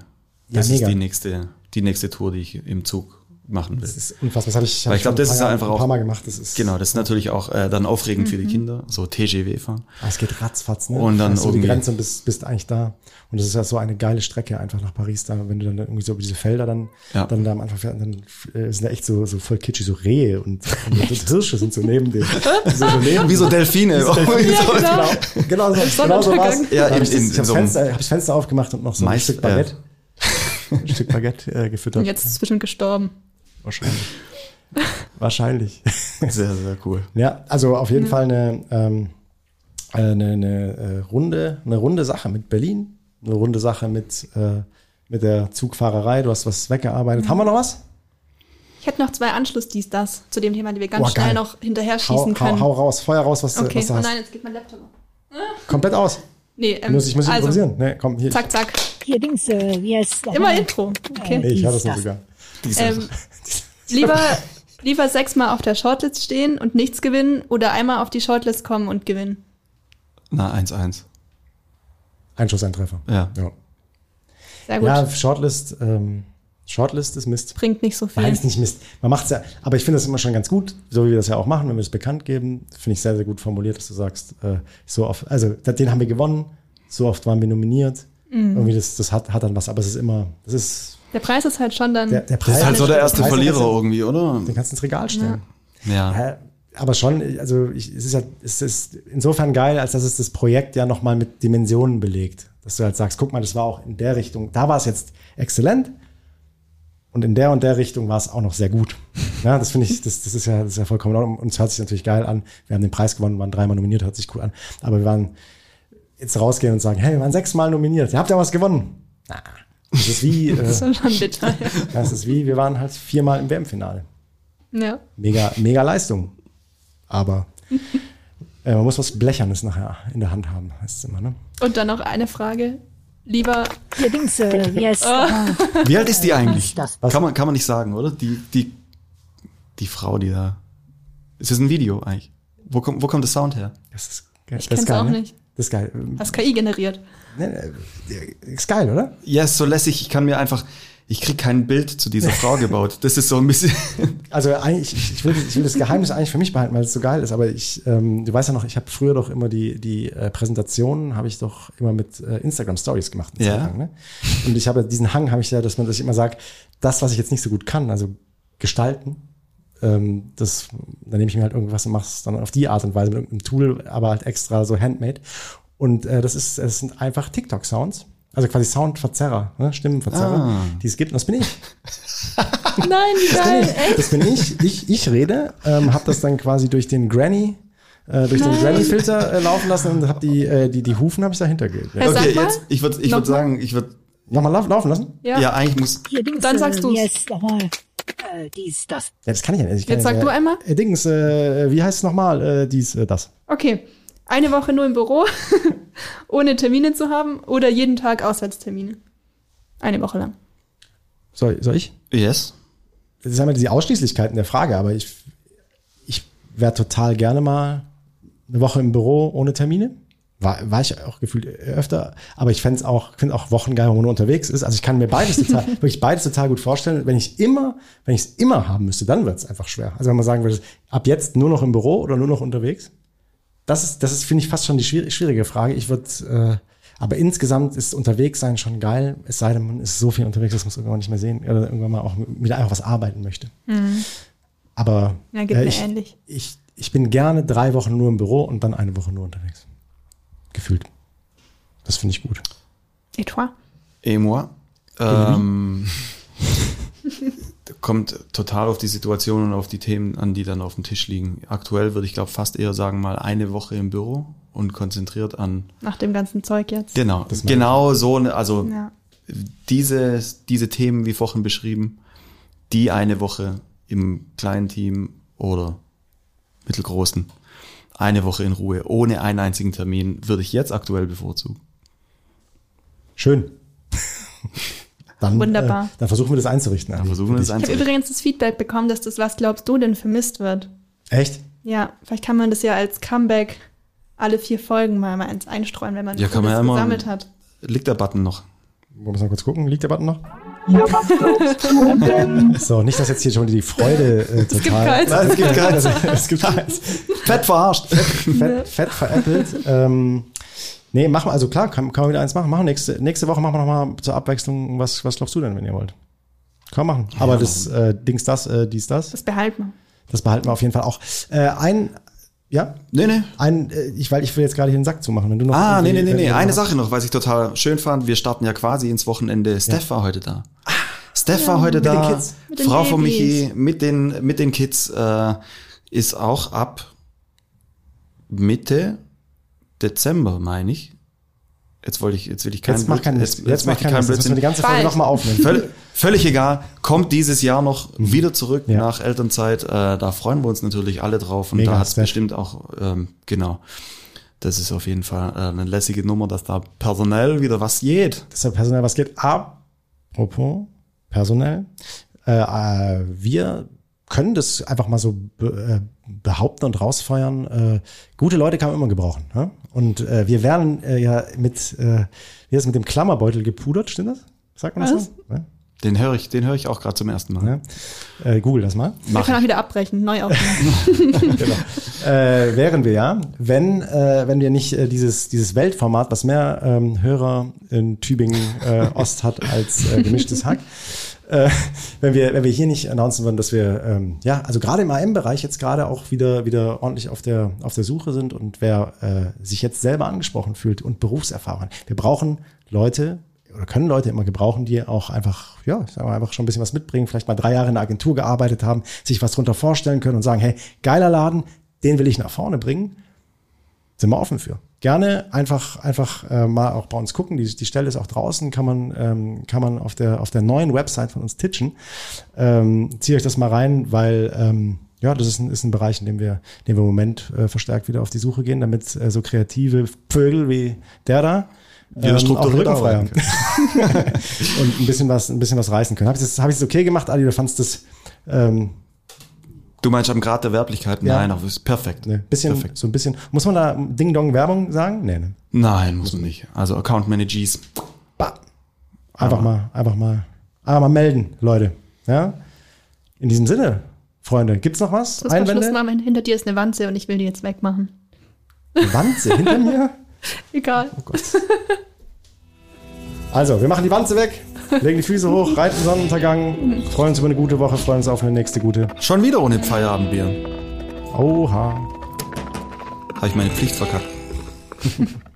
Das Ja, ist die nächste, die nächste Tour, die ich im Zug machen will. Das ist unfassbar. Das habe ich, hab Weil ich glaube, schon das ein ist einfach ein auch paar Mal gemacht. Das ist, Genau, das ist natürlich auch äh, dann aufregend für die Mhm. Kinder, so TGV fahren. Ah, es geht ratzfatz, ne? Und dann Hast du die Grenze und bist, bist eigentlich da. Und das ist ja so eine geile Strecke einfach nach Paris, da, wenn du dann irgendwie so über diese Felder dann, Ja. dann da am Anfang fährst, dann äh, sind da echt so, so voll kitschig, so Rehe und, und, und Hirsche sind so neben dir. So, so neben Wie so Delfine. Ja, genau. Genau, genau so, genau so war's. Sonnenuntergang. Ja, Da hab in- ich das, in- ich in hab so Fenster, hab das Fenster aufgemacht und noch so ein Mais- Stück Baguette. Ein Stück Baguette äh, gefüttert. Und jetzt ist es bestimmt gestorben. Wahrscheinlich. Wahrscheinlich. Sehr, sehr cool. Ja, also auf jeden Fall eine, ähm, eine, eine äh, runde, eine runde Sache mit Berlin, eine runde Sache mit, äh, mit der Zugfahrerei. Du hast was weggearbeitet. Haben wir noch was? Ich hätte noch zwei Anschluss-Dies, das zu dem Thema, die wir ganz Boah, schnell noch hinterher Hau, schießen hau, können. hau raus, Feuer raus, was, du- okay, was du oh hast. nein, jetzt geht mein Laptop. Komplett aus. Nee, ähm, Muss ich, muss ich also, improvisieren? Nee, komm, hier. zack, zack. Hier Dings, äh, wie heißt Immer mal? Intro. Okay. Nee, ich das dies, noch sogar. Ähm, lieber, lieber sechsmal auf der Shortlist stehen und nichts gewinnen oder einmal auf die Shortlist kommen und gewinnen. Na, 1-1. Einschuss, ein Treffer. Ja. Ja, Sehr gut. ja Shortlist, ähm, Shortlist ist Mist. Bringt nicht so viel. Nein, ist nicht Mist. Man macht's ja, aber ich finde das immer schon ganz gut, so wie wir das ja auch machen, wenn wir es bekannt geben. Finde ich sehr, sehr gut formuliert, dass du sagst, äh, so oft, also den haben wir gewonnen, so oft waren wir nominiert. Mhm. Irgendwie das, das hat, hat dann was, aber es ist immer, das ist, Der Preis ist halt schon dann. der, der Das Preis. ist halt so der erste Verlierer den irgendwie, oder? kannst du ins Regal stellen. Ja. Hä? Aber schon, also ich, es ist ja, es ist insofern geil, als dass es das Projekt ja nochmal mit Dimensionen belegt. Dass du halt sagst, guck mal, das war auch in der Richtung, da war es jetzt exzellent und in der und der Richtung war es auch noch sehr gut. Ja, das finde ich, das, das ist ja, das ist ja vollkommen in es hört sich natürlich geil an. Wir haben den Preis gewonnen, waren dreimal nominiert, hört sich cool an. Aber wir waren jetzt rausgehen und sagen, hey, wir waren sechsmal nominiert, ihr habt ja was gewonnen. Na, das ist wie, das äh, ist schon bitter. Das ist wie, wir waren halt viermal im WM-Finale ja. mega, mega Leistung. Aber äh, man muss was Blechernes nachher in der Hand haben, heißt es immer, ne? Und dann noch eine Frage. Lieber, Hier Dings, äh, wie heißt noch mal? Wie alt ist die eigentlich? Das- Kann man, kann man nicht sagen, oder? Die, die, die Frau, die da. Es ist ein Video eigentlich. Wo kommt, wo kommt der Sound her? Das ist, geil. Ich das ist kenn's geil, auch ne? nicht. Das ist geil. Hast KI generiert. Ne, äh, ist geil, oder? Ja, ist so lässig. Ich kann mir einfach, ich krieg kein Bild zu dieser Frau gebaut. Das ist so ein bisschen. Also eigentlich, ich, ich, will, ich will das Geheimnis eigentlich für mich behalten, weil es so geil ist. Aber ich, ähm, du weißt ja noch, ich habe früher doch immer die, die äh, Präsentationen, habe ich doch immer mit äh, Instagram Stories gemacht. Ja. Lang, ne? Und ich habe diesen Hang, habe ich ja, dass man, dass ich immer sage, das, was ich jetzt nicht so gut kann, also gestalten, ähm, das, dann nehme ich mir halt irgendwas und mache es dann auf die Art und Weise mit irgendeinem Tool, aber halt extra so handmade. Und äh, das ist, es sind einfach TikTok-Sounds. Also quasi Soundverzerrer, ne? Stimmenverzerrer, Ah. die es gibt. Und das bin ich. Nein, wie geil, echt? Das bin ich. Ich, ich rede, ähm, habe das dann quasi durch den Granny, äh, durch den Nein. Granny-Filter äh, laufen lassen und habe die, äh, die, die Hufen habe ich dahinter ge Hey, sag Okay, jetzt, ich würde ich würd sagen, ich würde, Nochmal lauf, laufen lassen? Ja. ja. eigentlich muss, Hier Dings, Dann sagst äh, du's. wie heißt noch mal? äh, dies, das. Ja, das kann ich ja nicht. Ich Jetzt ja, sag du einmal. Äh, Dings, äh, wie heißt es nochmal? Äh, dies, äh, das. Okay. Eine Woche nur im Büro, ohne Termine zu haben oder jeden Tag Auswärtstermine. Eine Woche lang. Soll, soll ich? Yes. Das ist einmal die Ausschließlichkeiten der Frage, aber ich, ich wäre total gerne mal eine Woche im Büro ohne Termine. War, war ich auch gefühlt öfter, aber ich fände es auch, finde auch Wochen geil, wo man nur unterwegs ist. Also ich kann mir beides total, wirklich beides total gut vorstellen. Wenn ich immer, wenn ich es immer haben müsste, dann wird es einfach schwer. Also wenn man sagen würde, ab jetzt nur noch im Büro oder nur noch unterwegs, das ist, das ist, finde ich, fast schon die schwierige, Frage. Ich würde, äh, aber insgesamt ist unterwegs sein schon geil, es sei denn, man ist so viel unterwegs, dass man es irgendwann nicht mehr sehen oder irgendwann mal auch wieder einfach was arbeiten möchte. Aber Ja, geht äh, mir ich, ähnlich. Ich, ich bin gerne drei Wochen nur im Büro und dann eine Woche nur unterwegs. Gefühlt. Das finde ich gut. Et toi? Et moi. Ähm, kommt total auf die Situation und auf die Themen an, die dann auf dem Tisch liegen. Aktuell würde ich glaube fast eher sagen mal eine Woche im Büro und konzentriert an Nach dem ganzen Zeug jetzt. genau genau so also Ja. diese diese Themen wie vorhin beschrieben, die eine Woche im kleinen Team oder mittelgroßen eine Woche in Ruhe ohne einen einzigen Termin würde ich jetzt aktuell bevorzugen. Schön. Dann, Wunderbar. Äh, dann versuchen wir das einzurichten. Dann versuchen wir das Ich habe einzurichten. übrigens das Feedback bekommen, dass das Was glaubst du denn vermisst wird. Echt? Ja, vielleicht kann man das ja als Comeback alle vier Folgen mal, mal eins einstreuen, wenn man Ja, kann man das ja immer- gesammelt hat. Liegt der Button noch? Wollen wir mal kurz gucken? Liegt der Button noch? so, nicht, dass jetzt hier schon die Freude äh, total. gibt keins. Nein, es gibt keins. es gibt keins. Fett verarscht. Fett, fett veräppelt. ähm, nee, machen wir, also klar, kann, kann man wieder eins machen. Machen nächste, nächste Woche machen wir nochmal zur Abwechslung. Was, was glaubst du denn, wenn ihr wollt? Kann man machen. Aber das äh, Dings, das, äh, dies, das, Das behalten wir. das behalten wir auf jeden Fall auch. Äh, ein, ja, Nee, nee. ein, äh, ich, weil ich will jetzt gerade hier den Sack zumachen. Wenn du noch Ah, nee, nee, nee, nee. Eine Sache noch, was ich total schön fand. Wir starten ja quasi ins Wochenende. Steph war heute da. Steph war heute Mit den da. Kids. Mit den Frau von. Michi mit den, mit den Kids äh, ist auch ab Mitte Dezember, meine ich. Jetzt wollte ich, jetzt will ich keinen Jetzt mach keinen Blödsinn- Mist. Jetzt, mach keinen Mist. Jetzt müssen wir die ganze Folge nochmal aufnehmen. Völl, völlig egal. Kommt dieses Jahr noch wieder zurück Ja. nach Elternzeit. Äh, da freuen wir uns natürlich alle drauf. Und Mega, da hat es bestimmt auch, ähm, genau. Das ist auf jeden Fall äh, eine lässige Nummer, dass da personell wieder was geht. Deshalb personell, was geht? Apropos personell. Äh, äh, wir können das einfach mal so äh, behaupten und rausfeuern. Äh, gute Leute kann man immer gebrauchen. Ne? Und äh, wir werden äh, ja mit, äh, wie ist mit dem Klammerbeutel gepudert, stimmt das? Sagt man das Was? so? Ja? Den höre ich, den höre ich auch gerade zum ersten Mal. Ja? Äh, Google das mal. Wir können auch wieder abbrechen, neu aufnehmen. äh, wären wir ja, wenn, äh, wenn wir nicht äh, dieses, dieses Weltformat, was mehr ähm, Hörer in Tübingen äh, Ost hat als äh, gemischtes Hack, äh, wenn wir, wenn wir hier nicht announcen würden, dass wir, ähm, ja, also gerade im AM-Bereich jetzt gerade auch wieder, wieder ordentlich auf der, auf der Suche sind und wer äh, sich jetzt selber angesprochen fühlt und Berufserfahrung. Wir brauchen Leute, oder können Leute immer gebrauchen, die auch einfach, ja, ich sag mal, einfach schon ein bisschen was mitbringen, vielleicht mal drei Jahre in der Agentur gearbeitet haben, sich was drunter vorstellen können und sagen, hey, geiler Laden, den will ich nach vorne bringen. Sind wir offen für. Gerne einfach, einfach äh, mal auch bei uns gucken. Die, die Stelle ist auch draußen, kann man, ähm, kann man auf der, auf der neuen Website von uns titchen. Ähm, zieht euch das mal rein, weil ähm, ja, das ist ein, ist ein Bereich, in dem wir, in dem wir im Moment äh, verstärkt wieder auf die Suche gehen, damit äh, so kreative Vögel wie der da Wieder ähm, auch den strukturiert Rücken frei haben. und ein bisschen was, ein bisschen was reißen können. Habe ich das, hab ich das okay gemacht, Ali? Du fandst das ähm, Du meinst am Grad der Werblichkeit? Ja. Nein, aber ist perfekt. ne, bisschen, Perfekt. so ein bisschen. Muss man da Ding Dong Werbung sagen? Nee, ne. Nein, muss man nicht. Also Account Manages. Bah. Einfach mal, einfach mal, einfach mal melden, Leute. Ja. In diesem Sinne, Freunde, gibt's noch was? Schluss Einwände? machen. Hinter dir ist eine Wanze und ich will die jetzt wegmachen. Eine Wanze hinter mir? Egal. Oh Gott. Also, wir machen die Wanze weg, legen die Füße hoch, reiten Sonnenuntergang, freuen uns über eine gute Woche, freuen uns auf eine nächste gute. Schon wieder ohne Feierabendbier. Oha. Habe ich meine Pflicht verkackt.